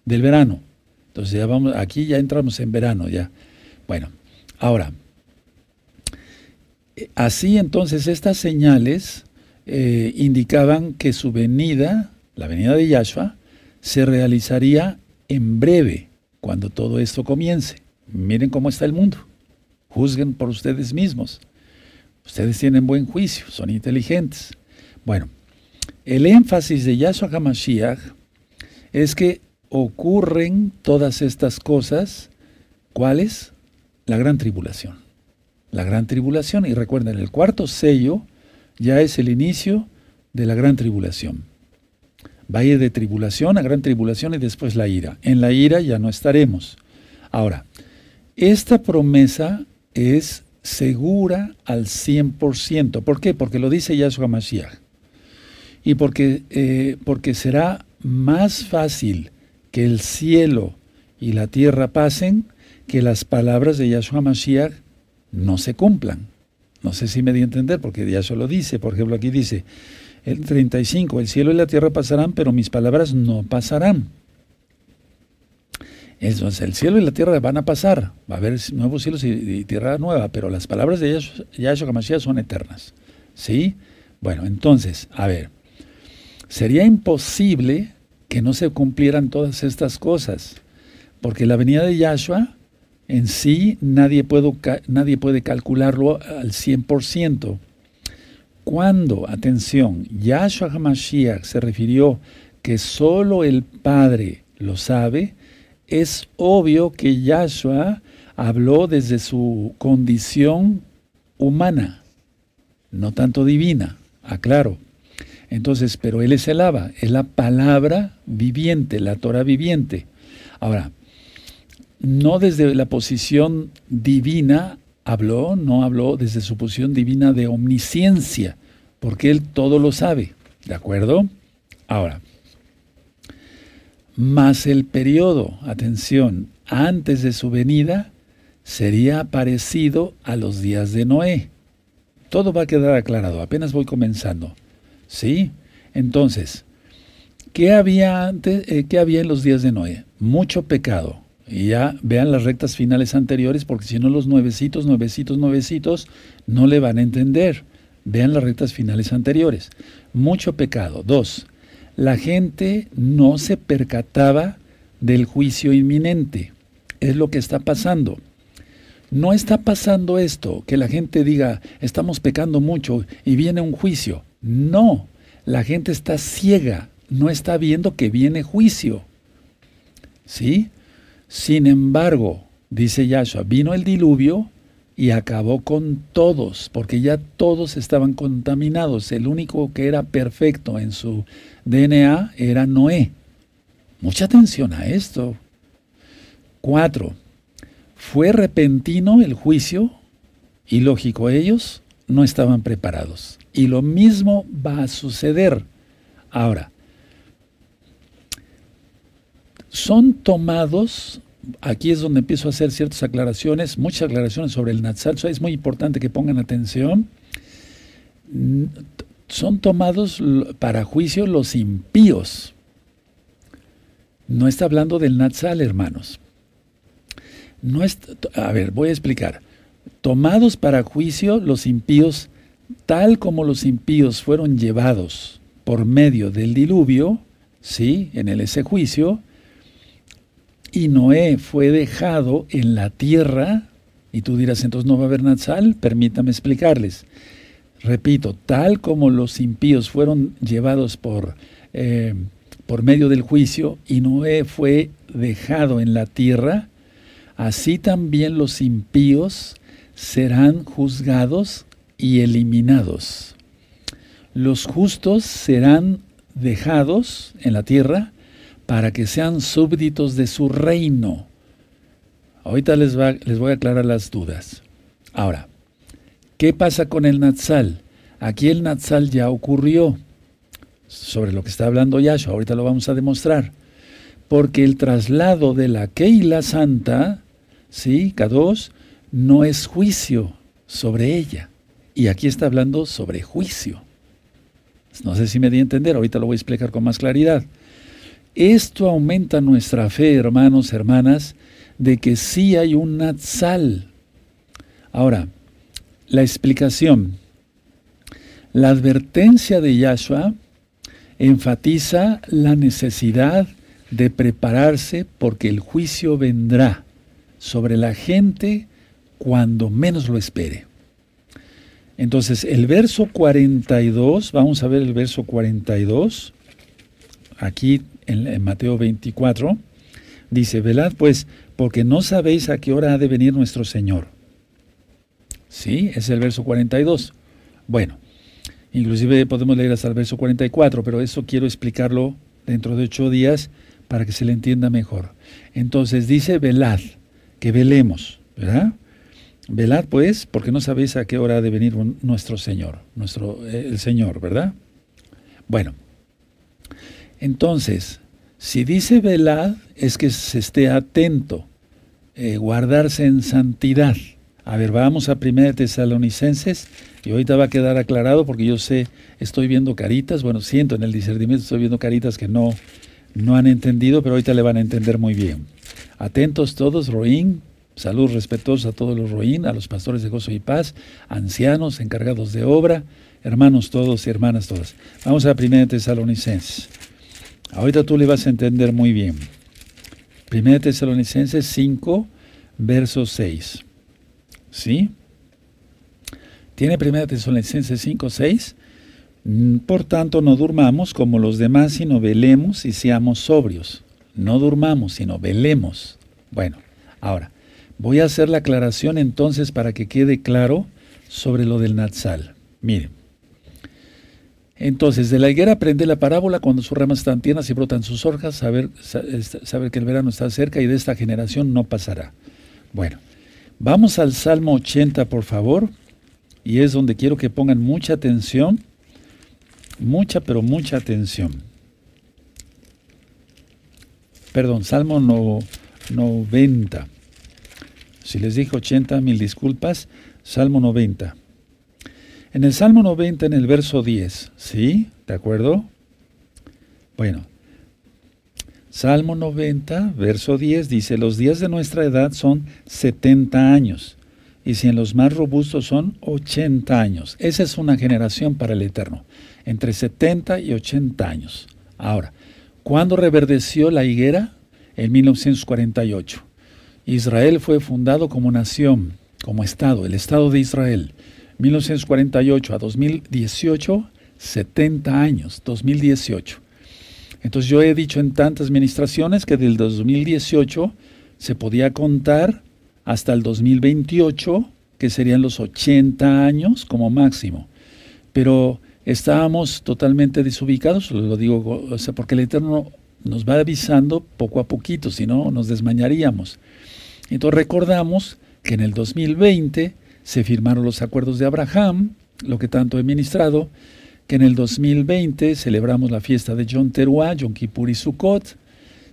del verano. Entonces ya vamos, aquí ya entramos en verano ya. Bueno, ahora, así entonces estas señales eh, indicaban que su venida, la venida de Yahshua, se realizaría en breve, cuando todo esto comience. Miren cómo está el mundo. Juzguen por ustedes mismos. Ustedes tienen buen juicio, son inteligentes. Bueno, el énfasis de Yahshua HaMashiach es que ocurren todas estas cosas, ¿cuáles? La gran tribulación. La gran tribulación, y recuerden, el cuarto sello ya es el inicio de la gran tribulación. Va a ir de tribulación a gran tribulación y después la ira. En la ira ya no estaremos. Ahora, esta promesa es segura al 100%. ¿Por qué? Porque lo dice Yahshua Mashiach. Y porque, eh, porque será más fácil que el cielo y la tierra pasen, que las palabras de Yahshua Mashiach no se cumplan. No sé si me di a entender, porque Yahshua lo dice. Por ejemplo, aquí dice, el 35, el cielo y la tierra pasarán, pero mis palabras no pasarán. Entonces, el cielo y la tierra van a pasar, va a haber nuevos cielos y, tierra nueva, pero las palabras de Yahshua, Yahshua Mashiach son eternas. ¿Sí? Bueno, entonces, a ver, sería imposible que no se cumplieran todas estas cosas, porque la venida de Yahshua en sí nadie puede, nadie puede calcularlo al 100%, Cuando, atención, Yahshua HaMashiach se refirió que solo el Padre lo sabe, es obvio que Yahshua habló desde su condición humana, no tanto divina, aclaro. Entonces, pero Él es el Abba, es la palabra viviente, la Torah viviente. Ahora, no desde la posición divina habló, no habló desde su posición divina de omnisciencia, porque Él todo lo sabe, ¿de acuerdo? Ahora, más el periodo, atención, antes de su venida, sería parecido a los días de Noé. Todo va a quedar aclarado, apenas voy comenzando. ¿Sí? Entonces, ¿qué había antes, eh, qué había en los días de Noé? Mucho pecado, y ya vean las rectas finales anteriores, porque si no los nuevecitos, nuevecitos, nuevecitos no le van a entender. Vean las rectas finales anteriores. Mucho pecado. Dos, la gente no se percataba del juicio inminente. Es lo que está pasando. No está pasando esto, que la gente diga, estamos pecando mucho y viene un juicio. No, la gente está ciega, no está viendo que viene juicio. ¿Sí? Sin embargo, dice Yahshua, vino el diluvio y acabó con todos, porque ya todos estaban contaminados. El único que era perfecto en su DNA era Noé. Mucha atención a esto. Cuatro, fue repentino el juicio y lógico, ellos no estaban preparados. Y lo mismo va a suceder. Ahora, son tomados, aquí es donde empiezo a hacer ciertas aclaraciones, muchas aclaraciones sobre el Natsal, es muy importante que pongan atención. Son tomados para juicio los impíos. No está hablando del Natsal, hermanos. No a ver, voy a explicar. Tomados para juicio los impíos, tal como los impíos fueron llevados por medio del diluvio, ¿sí? En el, ese juicio, y Noé fue dejado en la tierra, y tú dirás, entonces no va a haber Natsal, permítame explicarles. Repito, tal como los impíos fueron llevados por, eh, por medio del juicio y Noé fue dejado en la tierra, así también los impíos serán juzgados y eliminados. Los justos serán dejados en la tierra para que sean súbditos de su reino. Ahorita les, les voy a aclarar las dudas. Ahora, ¿qué pasa con el Natsal? Aquí el Natsal ya ocurrió, sobre lo que está hablando Yahshua, ahorita lo vamos a demostrar. Porque el traslado de la Keila Santa, ¿sí? K2, no es juicio sobre ella. Y aquí está hablando sobre juicio. No sé si me di a entender, ahorita lo voy a explicar con más claridad. Esto aumenta nuestra fe, hermanos, hermanas, de que sí hay un Natsal. Ahora, la explicación. La advertencia de Yahshua enfatiza la necesidad de prepararse porque el juicio vendrá sobre la gente cuando menos lo espere. Entonces, el verso 42, vamos a ver el verso 42, aquí en, Mateo 24, dice, velad pues, porque no sabéis a qué hora ha de venir nuestro Señor. Sí, es el verso 42. Bueno, inclusive podemos leer hasta el verso 44, pero eso quiero explicarlo dentro de ocho días para que se le entienda mejor. Entonces dice, velad, que velemos, ¿verdad? Velad pues, porque no sabéis a qué hora ha de venir nuestro Señor, nuestro, eh, el Señor, ¿verdad? Bueno, entonces, si dice velad, es que se esté atento, eh, guardarse en santidad. A ver, vamos a 1 Tesalonicenses, y ahorita va a quedar aclarado porque yo sé, estoy viendo caritas, bueno, siento en el discernimiento, estoy viendo caritas que no, no han entendido, pero ahorita le van a entender muy bien. Atentos todos, Roín, salud respetuosa a todos los Roín, a los pastores de gozo y paz, ancianos, encargados de obra, hermanos todos y hermanas todas. Vamos a 1 Tesalonicenses. Ahorita tú le vas a entender muy bien. 1 Tesalonicenses 5, verso 6. ¿Sí? ¿Tiene 1 Tesalonicenses 5, 6? Mm, por tanto, no durmamos como los demás, sino velemos y seamos sobrios. No durmamos, sino velemos. Bueno, ahora, voy a hacer la aclaración entonces para que quede claro sobre lo del Natsal. Miren. Entonces, de la higuera aprende la parábola cuando sus ramas están tiernas y brotan sus hojas, saber, saber que el verano está cerca y de esta generación no pasará. Bueno, vamos al Salmo 80, por favor, y es donde quiero que pongan mucha atención, mucha, pero mucha atención. Perdón, Salmo 90. Si les dije 80, mil disculpas. Salmo 90. En el Salmo 90, en el verso 10, ¿sí? ¿De acuerdo? Bueno, Salmo 90, verso 10 dice, los días de nuestra edad son 70 años, y si en los más robustos son 80 años. Esa es una generación para el Eterno, entre 70 y 80 años. Ahora, ¿cuándo reverdeció la higuera? En 1948. Israel fue fundado como nación, como Estado, el Estado de Israel. 1948 a 2018, 70 años, 2018. Entonces yo he dicho en tantas administraciones que del 2018 se podía contar hasta el 2028, que serían los 80 años como máximo. Pero estábamos totalmente desubicados, lo digo porque el Eterno nos va avisando poco a poquito, si no nos desmañaríamos. Entonces recordamos que en el 2020 se firmaron los acuerdos de Abraham, lo que tanto he ministrado, que en el 2020 celebramos la fiesta de Yom Teruah, Yom Kippur y Sukkot,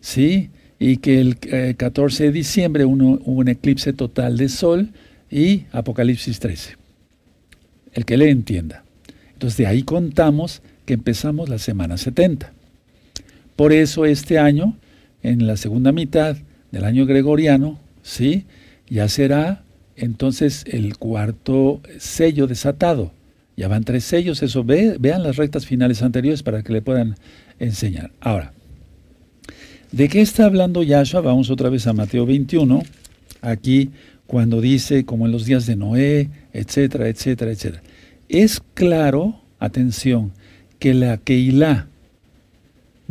¿sí? y que el 14 eh, de diciembre hubo un eclipse total de sol y Apocalipsis 13. El que le entienda. Entonces de ahí contamos que empezamos la semana 70. Por eso este año, en la segunda mitad del año gregoriano, ¿sí? ya será entonces el cuarto sello desatado. Ya van tres sellos, eso ve, vean las rectas finales anteriores para que le puedan enseñar. Ahora, ¿de qué está hablando Yahshua? Vamos otra vez a Mateo 21, aquí cuando dice, como en los días de Noé, etcétera, etcétera, etcétera. Es claro, atención, que la Keilah,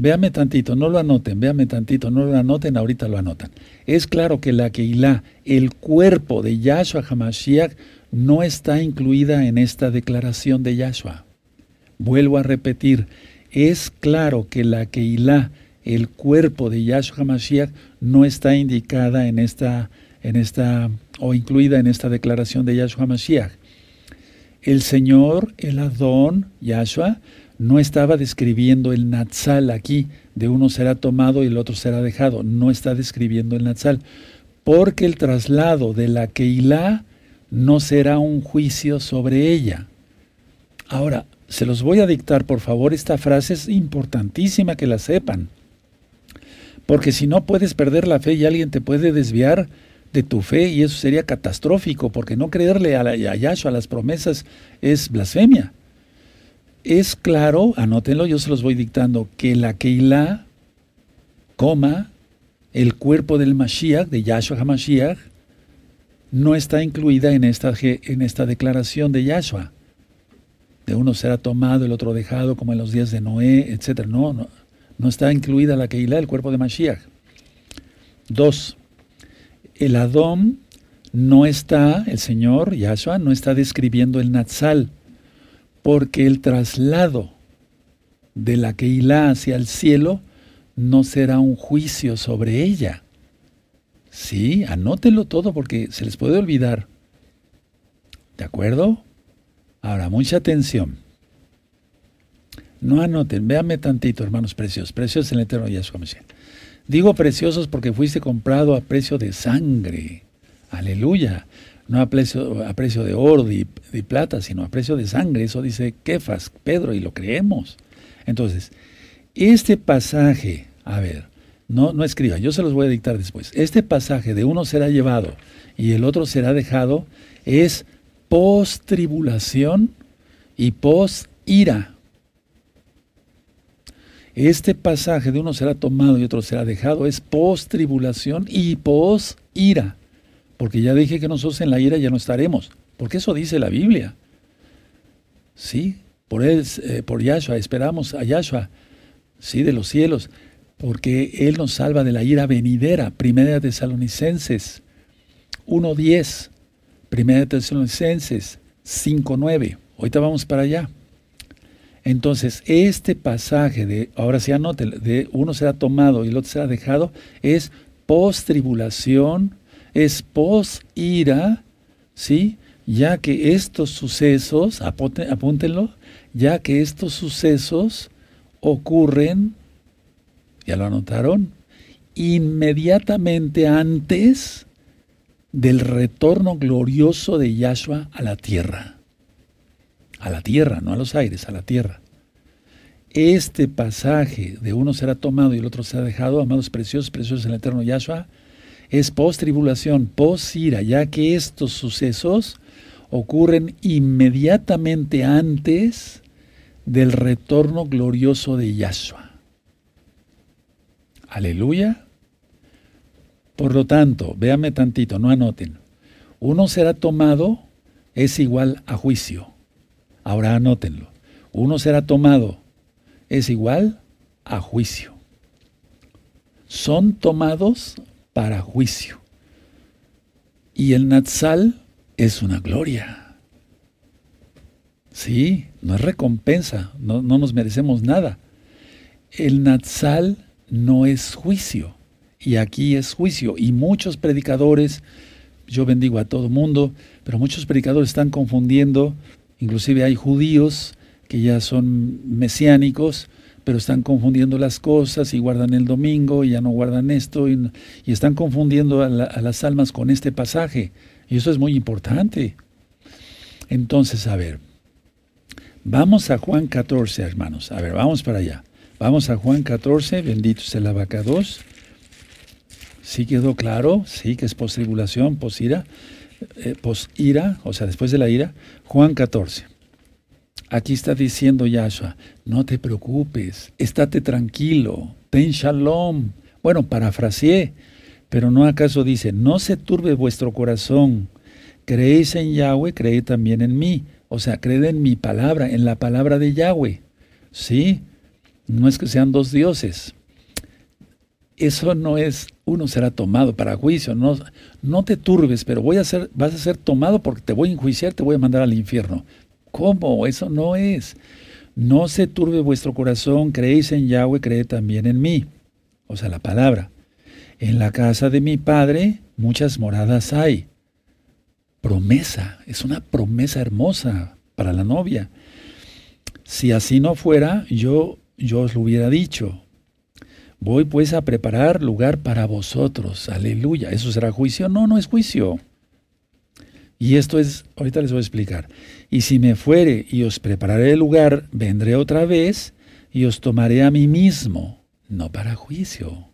véame tantito, no lo anoten, véame tantito, no lo anoten, ahorita lo anotan. Es claro que la Keilah, el cuerpo de Yahshua HaMashiach, no está incluida en esta declaración de Yahshua. Vuelvo a repetir, es claro que la Keilah, el cuerpo de Yahshua HaMashiach, no está indicada en esta, en esta, o incluida en esta declaración de Yahshua HaMashiach. El Señor, el Adón, Yahshua, no estaba describiendo el Natsal aquí, de uno será tomado y el otro será dejado. No está describiendo el Natsal. Porque el traslado de la Keilah no será un juicio sobre ella. Ahora, se los voy a dictar, por favor, esta frase es importantísima que la sepan. Porque si no puedes perder la fe y alguien te puede desviar de tu fe y eso sería catastrófico, porque no creerle a, la, Yahshua, a las promesas, es blasfemia. Es claro, anótenlo, yo se los voy dictando, que la Keilah, coma, el cuerpo del Mashiach, de Yahshua HaMashiach, no está incluida en esta, en esta declaración de Yahshua. De uno será tomado, el otro dejado, como en los días de Noé, etc. No, no, no está incluida la Keilah, el cuerpo de Mashiach. Dos, el Adón no está, el Señor, Yahshua, no está describiendo el Natsal, porque el traslado de la Keilah hacia el cielo no será un juicio sobre ella. Sí, anótenlo todo porque se les puede olvidar. ¿De acuerdo? Ahora, mucha atención. No anoten, véanme tantito, hermanos preciosos. Preciosos en el eterno Yahshua Mashiach. Digo preciosos porque fuiste comprado a precio de sangre. Aleluya. No a precio, a precio de oro y de plata, sino a precio de sangre. Eso dice Kefas, Pedro, y lo creemos. Entonces, este pasaje, a ver, no, no escriba, yo se los voy a dictar después. Este pasaje de uno será llevado y el otro será dejado es post tribulación y post ira. Este pasaje de uno será tomado y otro será dejado es post tribulación y post ira. Porque ya dije que nosotros en la ira ya no estaremos. Porque eso dice la Biblia. Sí, por él, eh, por Yahshua, esperamos a Yahshua, sí, de los cielos, porque Él nos salva de la ira venidera. Primera de Tesalonicenses 1.10, Primera de Tesalonicenses 5.9. Ahorita vamos para allá. Entonces, este pasaje de, ahora sí anote, de uno será tomado y el otro será dejado, es post tribulación, es post ira, ¿sí? Ya que estos sucesos, apúntenlo, ya que estos sucesos ocurren, ya lo anotaron, inmediatamente antes del retorno glorioso de Yahshua a la tierra. A la tierra, no a los aires, a la tierra. Este pasaje de uno será tomado y el otro será dejado, amados preciosos, preciosos en el eterno Yahshua, es post-tribulación, post-ira, ya que estos sucesos ocurren inmediatamente antes del retorno glorioso de Yahshua. Aleluya. Por lo tanto, véame tantito, no anoten. Uno será tomado es igual a juicio. Ahora anótenlo. Uno será tomado es igual a juicio. Son tomados para juicio. Y el Natsal es una gloria. Sí, no es recompensa, no, no nos merecemos nada. El Natsal no es juicio, y aquí es juicio. Y muchos predicadores, yo bendigo a todo mundo, pero muchos predicadores están confundiendo, inclusive hay judíos que ya son mesiánicos, pero están confundiendo las cosas y guardan el domingo y ya no guardan esto y, están confundiendo a, las almas con este pasaje. Y eso es muy importante. Entonces, a ver, vamos a Juan 14, hermanos. A ver, vamos para allá. Vamos a Juan 14, bendito sea el abacados. ¿Sí quedó claro? Sí, que es postribulación, posira, eh, posira, o sea, después de la ira. Juan 14. Aquí está diciendo Yahshua, no te preocupes, estate tranquilo, ten shalom. Bueno, parafraseé, pero no acaso dice, no se turbe vuestro corazón, creéis en Yahweh, creed también en mí. O sea, creed en mi palabra, en la palabra de Yahweh. Sí, no es que sean dos dioses. Eso no es, uno será tomado para juicio. No, no te turbes, pero voy a ser, vas a ser tomado porque te voy a enjuiciar, te voy a mandar al infierno. ¿Cómo? Eso no es. No se turbe vuestro corazón, creéis en Yahweh, creed también en mí. O sea, la palabra. En la casa de mi padre muchas moradas hay. Promesa, es una promesa hermosa para la novia. Si así no fuera, yo, yo os lo hubiera dicho. Voy pues a preparar lugar para vosotros. Aleluya. ¿Eso será juicio? No, no es juicio. Y esto es, ahorita les voy a explicar. Y si me fuere y os prepararé el lugar, vendré otra vez y os tomaré a mí mismo, no para juicio.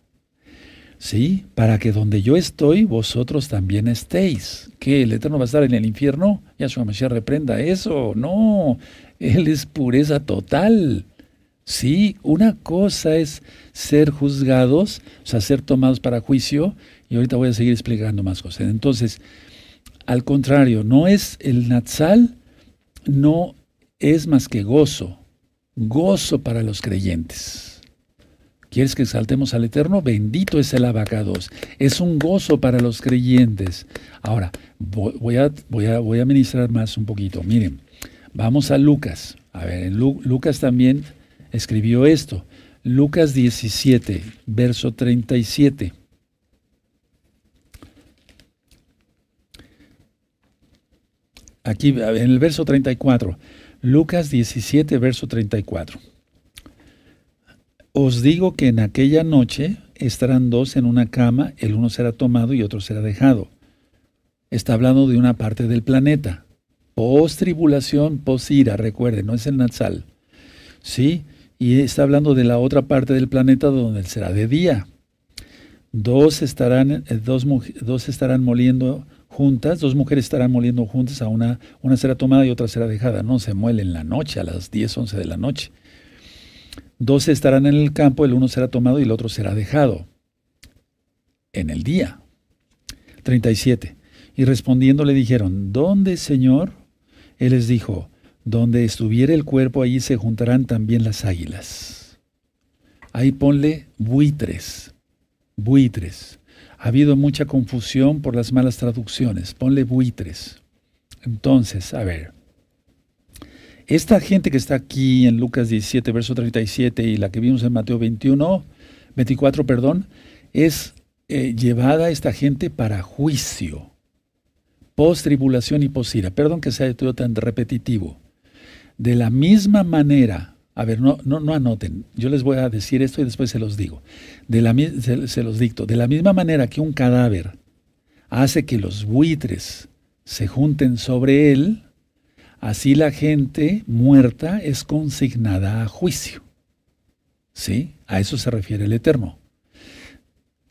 Sí, para que donde yo estoy, vosotros también estéis. ¿Que el Eterno va a estar en el infierno? Yahshua Mashiach reprenda eso. No, Él es pureza total. Sí, una cosa es ser juzgados, o sea, ser tomados para juicio, y ahorita voy a seguir explicando más cosas. Entonces, al contrario, no es el Natsal, no es más que gozo, gozo para los creyentes. ¿Quieres que exaltemos al Eterno? Bendito es el abacados. Es un gozo para los creyentes. Ahora, voy a, voy a, voy a ministrar más un poquito. Miren, vamos a Lucas. A ver, Lucas también escribió esto. Lucas 17, verso 37. Aquí en el verso 34, Lucas 17, verso 34. Os digo que en aquella noche estarán dos en una cama, el uno será tomado y otro será dejado. Está hablando de una parte del planeta. Post tribulación, post ira, recuerden, no es el Natsal. ¿Sí? Y está hablando de la otra parte del planeta donde será de día. Dos estarán, eh, dos, dos estarán moliendo juntas, dos mujeres estarán moliendo juntas, a una, una será tomada y otra será dejada. No se muele en la noche, a las 10, 11 de la noche. Dos estarán en el campo, el uno será tomado y el otro será dejado. En el día. 37. Y respondiendo le dijeron, ¿dónde, Señor? Él les dijo, Donde estuviera el cuerpo, allí se juntarán también las águilas. Ahí ponle buitres, buitres. Ha habido mucha confusión por las malas traducciones. Ponle buitres. Entonces, a ver. Esta gente que está aquí en Lucas 17, verso 37 y la que vimos en Mateo 21, 24, perdón, es eh, llevada esta gente para juicio, post tribulación y post ira. Perdón que sea todo tan repetitivo. De la misma manera, a ver, no, no, no anoten, yo les voy a decir esto y después se los digo. De la, se los dicto. De la misma manera que un cadáver hace que los buitres se junten sobre él, así la gente muerta es consignada a juicio. ¿Sí? A eso se refiere el Eterno.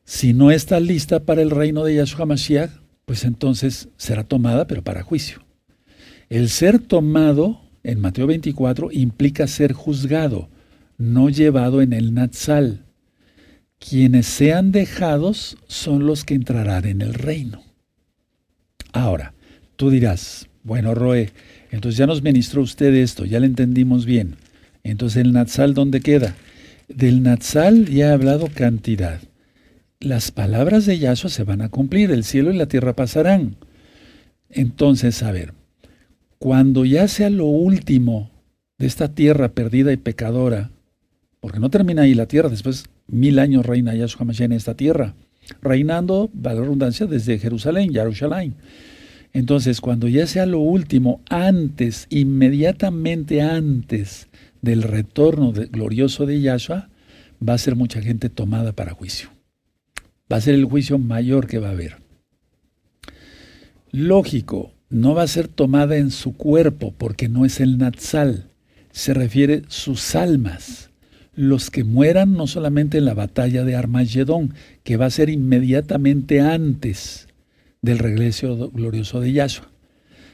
Si no está lista para el reino de Yahshua Mashiach, pues entonces será tomada, pero para juicio. El ser tomado en Mateo 24 implica ser juzgado, no llevado en el Natsal. Quienes sean dejados son los que entrarán en el reino. Ahora, tú dirás, bueno, Roe, entonces ya nos ministró usted esto, ya le entendimos bien. Entonces, ¿el Natsal dónde queda? Del Natsal ya he hablado cantidad las palabras de Yahshua se van a cumplir, el cielo y la tierra pasarán. Entonces, a ver, cuando ya sea lo último de esta tierra perdida y pecadora, porque no termina ahí la tierra, después mil años reina Yahshua Mashiach en esta tierra, reinando, la redundancia, desde Jerusalén, Jerusalén. Entonces, cuando ya sea lo último, antes, inmediatamente antes del retorno glorioso de Yahshua, va a ser mucha gente tomada para juicio va a ser el juicio mayor que va a haber. Lógico, no va a ser tomada en su cuerpo porque no es el Natsal, se refiere sus almas, los que mueran no solamente en la batalla de Armagedón, que va a ser inmediatamente antes del regreso glorioso de Yahshua,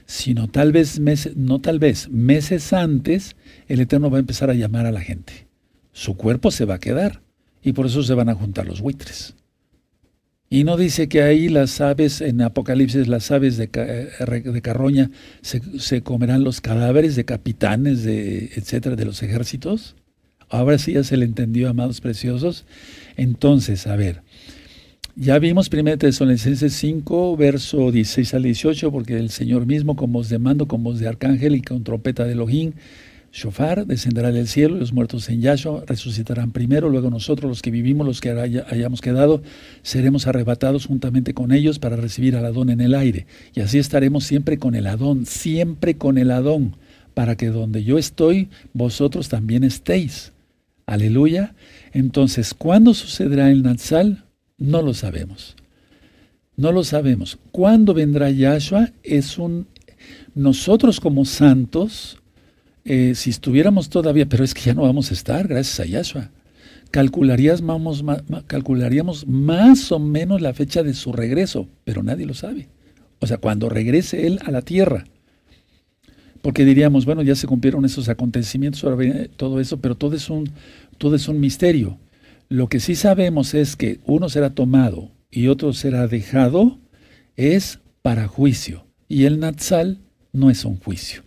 sino tal vez meses, no tal vez, meses antes, el Eterno va a empezar a llamar a la gente. Su cuerpo se va a quedar y por eso se van a juntar los buitres. Y no dice que ahí las aves, en Apocalipsis, las aves de, de carroña se, comerán los cadáveres de capitanes, de, etcétera, de los ejércitos. Ahora sí ya se le entendió, amados preciosos. Entonces, a ver, ya vimos 1 Tesalonicenses 5, verso 16 al 18, porque el Señor mismo con voz de mando, con voz de arcángel y con trompeta de Elohim, Shofar descenderá del cielo, los muertos en Yahshua resucitarán primero, luego nosotros los que vivimos, los que hayamos quedado, seremos arrebatados juntamente con ellos para recibir al Adón en el aire. Y así estaremos siempre con el Adón, siempre con el Adón, para que donde yo estoy, vosotros también estéis. Aleluya. Entonces, ¿cuándo sucederá el Natsal? No lo sabemos. No lo sabemos. ¿Cuándo vendrá Yahshua? Es un... Nosotros como santos, eh, si estuviéramos todavía, pero es que ya no vamos a estar, gracias a Yahshua, calcularíamos, calcularíamos más o menos la fecha de su regreso, pero nadie lo sabe. O sea, cuando regrese Él a la tierra. Porque diríamos, bueno, ya se cumplieron esos acontecimientos, todo eso, pero todo es, un, todo es un misterio. Lo que sí sabemos es que uno será tomado y otro será dejado, es para juicio. Y el Natsal no es un juicio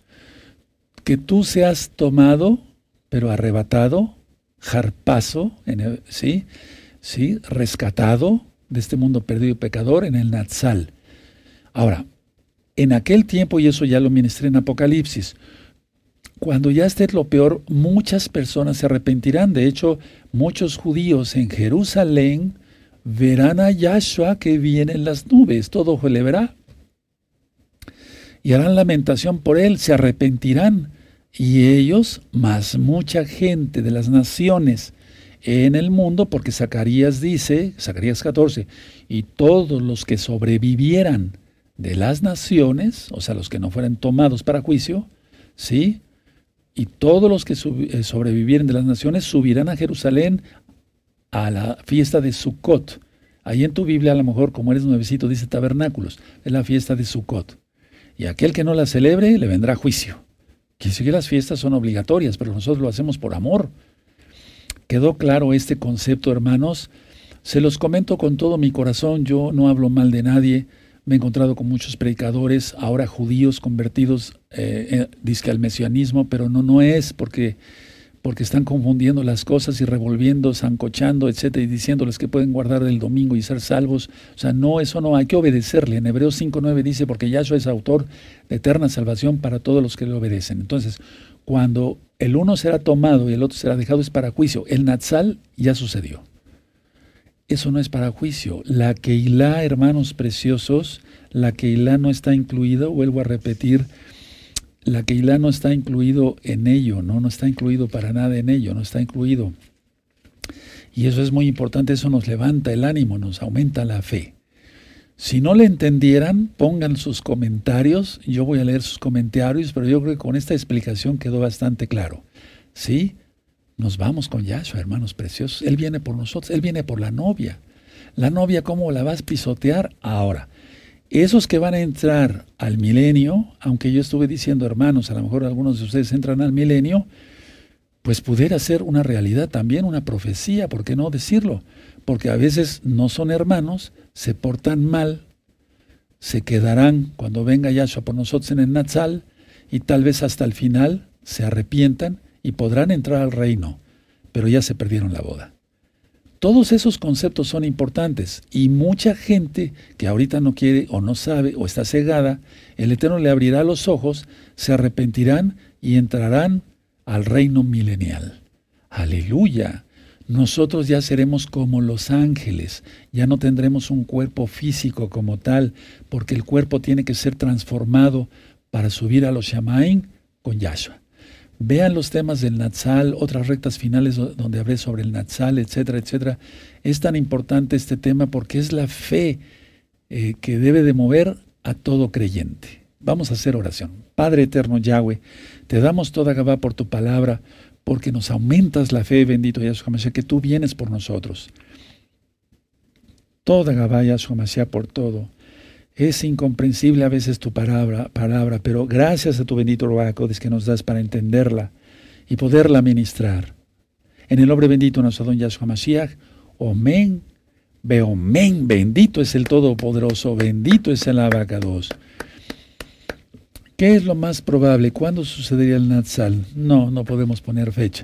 que tú seas tomado, pero arrebatado, jarpazo, ¿sí? ¿sí? rescatado de este mundo perdido y pecador en el Natsal. Ahora, en aquel tiempo, y eso ya lo ministré en Apocalipsis, cuando ya esté lo peor, muchas personas se arrepentirán. De hecho, muchos judíos en Jerusalén verán a Yahshua que viene en las nubes, todo ojo le verá. Y harán lamentación por él, se arrepentirán y ellos, más mucha gente de las naciones en el mundo, porque Zacarías dice, Zacarías 14, y todos los que sobrevivieran de las naciones, o sea, los que no fueran tomados para juicio, ¿sí? Y todos los que eh, sobrevivieren de las naciones subirán a Jerusalén a la fiesta de Sukkot. Ahí en tu Biblia, a lo mejor, como eres nuevecito, dice tabernáculos, es la fiesta de Sukkot. Y aquel que no la celebre, le vendrá juicio. Que sí que las fiestas son obligatorias, pero nosotros lo hacemos por amor. ¿Quedó claro este concepto, hermanos? Se los comento con todo mi corazón, yo no hablo mal de nadie, me he encontrado con muchos predicadores, ahora judíos convertidos, eh, eh al mesianismo, pero no, no es porque, porque están confundiendo las cosas y revolviendo, zancochando, etcétera, y diciéndoles que pueden guardar el domingo y ser salvos. O sea, no, eso no, hay que obedecerle. En Hebreos 5.9 dice, porque Yahshua es autor de eterna salvación para todos los que le obedecen. Entonces, cuando el uno será tomado y el otro será dejado es para juicio. El Natsal ya sucedió eso no es para juicio. La Keilah, hermanos preciosos, la Keilah no está incluido, vuelvo a repetir, la Keilah no está incluido en ello, ¿no? no está incluido para nada en ello, no está incluido. Y eso es muy importante, eso nos levanta el ánimo, nos aumenta la fe. Si no le entendieran, pongan sus comentarios, yo voy a leer sus comentarios, pero yo creo que con esta explicación quedó bastante claro. ¿Sí? Nos vamos con Yahshua, hermanos preciosos. Él viene por nosotros, Él viene por la novia. La novia, ¿cómo la vas a pisotear? Ahora, esos que van a entrar al milenio, aunque yo estuve diciendo, hermanos, a lo mejor algunos de ustedes entran al milenio, pues pudiera ser una realidad también, una profecía, ¿por qué no decirlo? Porque a veces no son hermanos, se portan mal, se quedarán cuando venga Yahshua por nosotros en el Natsal y tal vez hasta el final se arrepientan y podrán entrar al reino, pero ya se perdieron la boda. Todos esos conceptos son importantes y mucha gente que ahorita no quiere o no sabe o está cegada, el Eterno le abrirá los ojos, se arrepentirán y entrarán al reino milenial. Aleluya. Nosotros ya seremos como los ángeles, ya no tendremos un cuerpo físico como tal, porque el cuerpo tiene que ser transformado para subir a los Shamaim con Yahshua. Vean los temas del Natsal, otras rectas finales donde hablé sobre el Natsal, etcétera, etcétera. Es tan importante este tema porque es la fe eh, que debe de mover a todo creyente. Vamos a hacer oración. Padre eterno Yahweh, te damos toda Gabá por tu palabra, porque nos aumentas la fe, bendito Yahshua Mashiach, que tú vienes por nosotros. Toda Gabá Yahshua Mashiach por todo. Es incomprensible a veces tu palabra, palabra pero gracias a tu bendito es que nos das para entenderla y poderla ministrar. En el nombre bendito nuestro don Yahshua Mashiach, Omen, Beomen, bendito es el Todopoderoso, bendito es el Abacados. ¿Qué es lo más probable? ¿Cuándo sucedería el Natsal? No, no podemos poner fecha.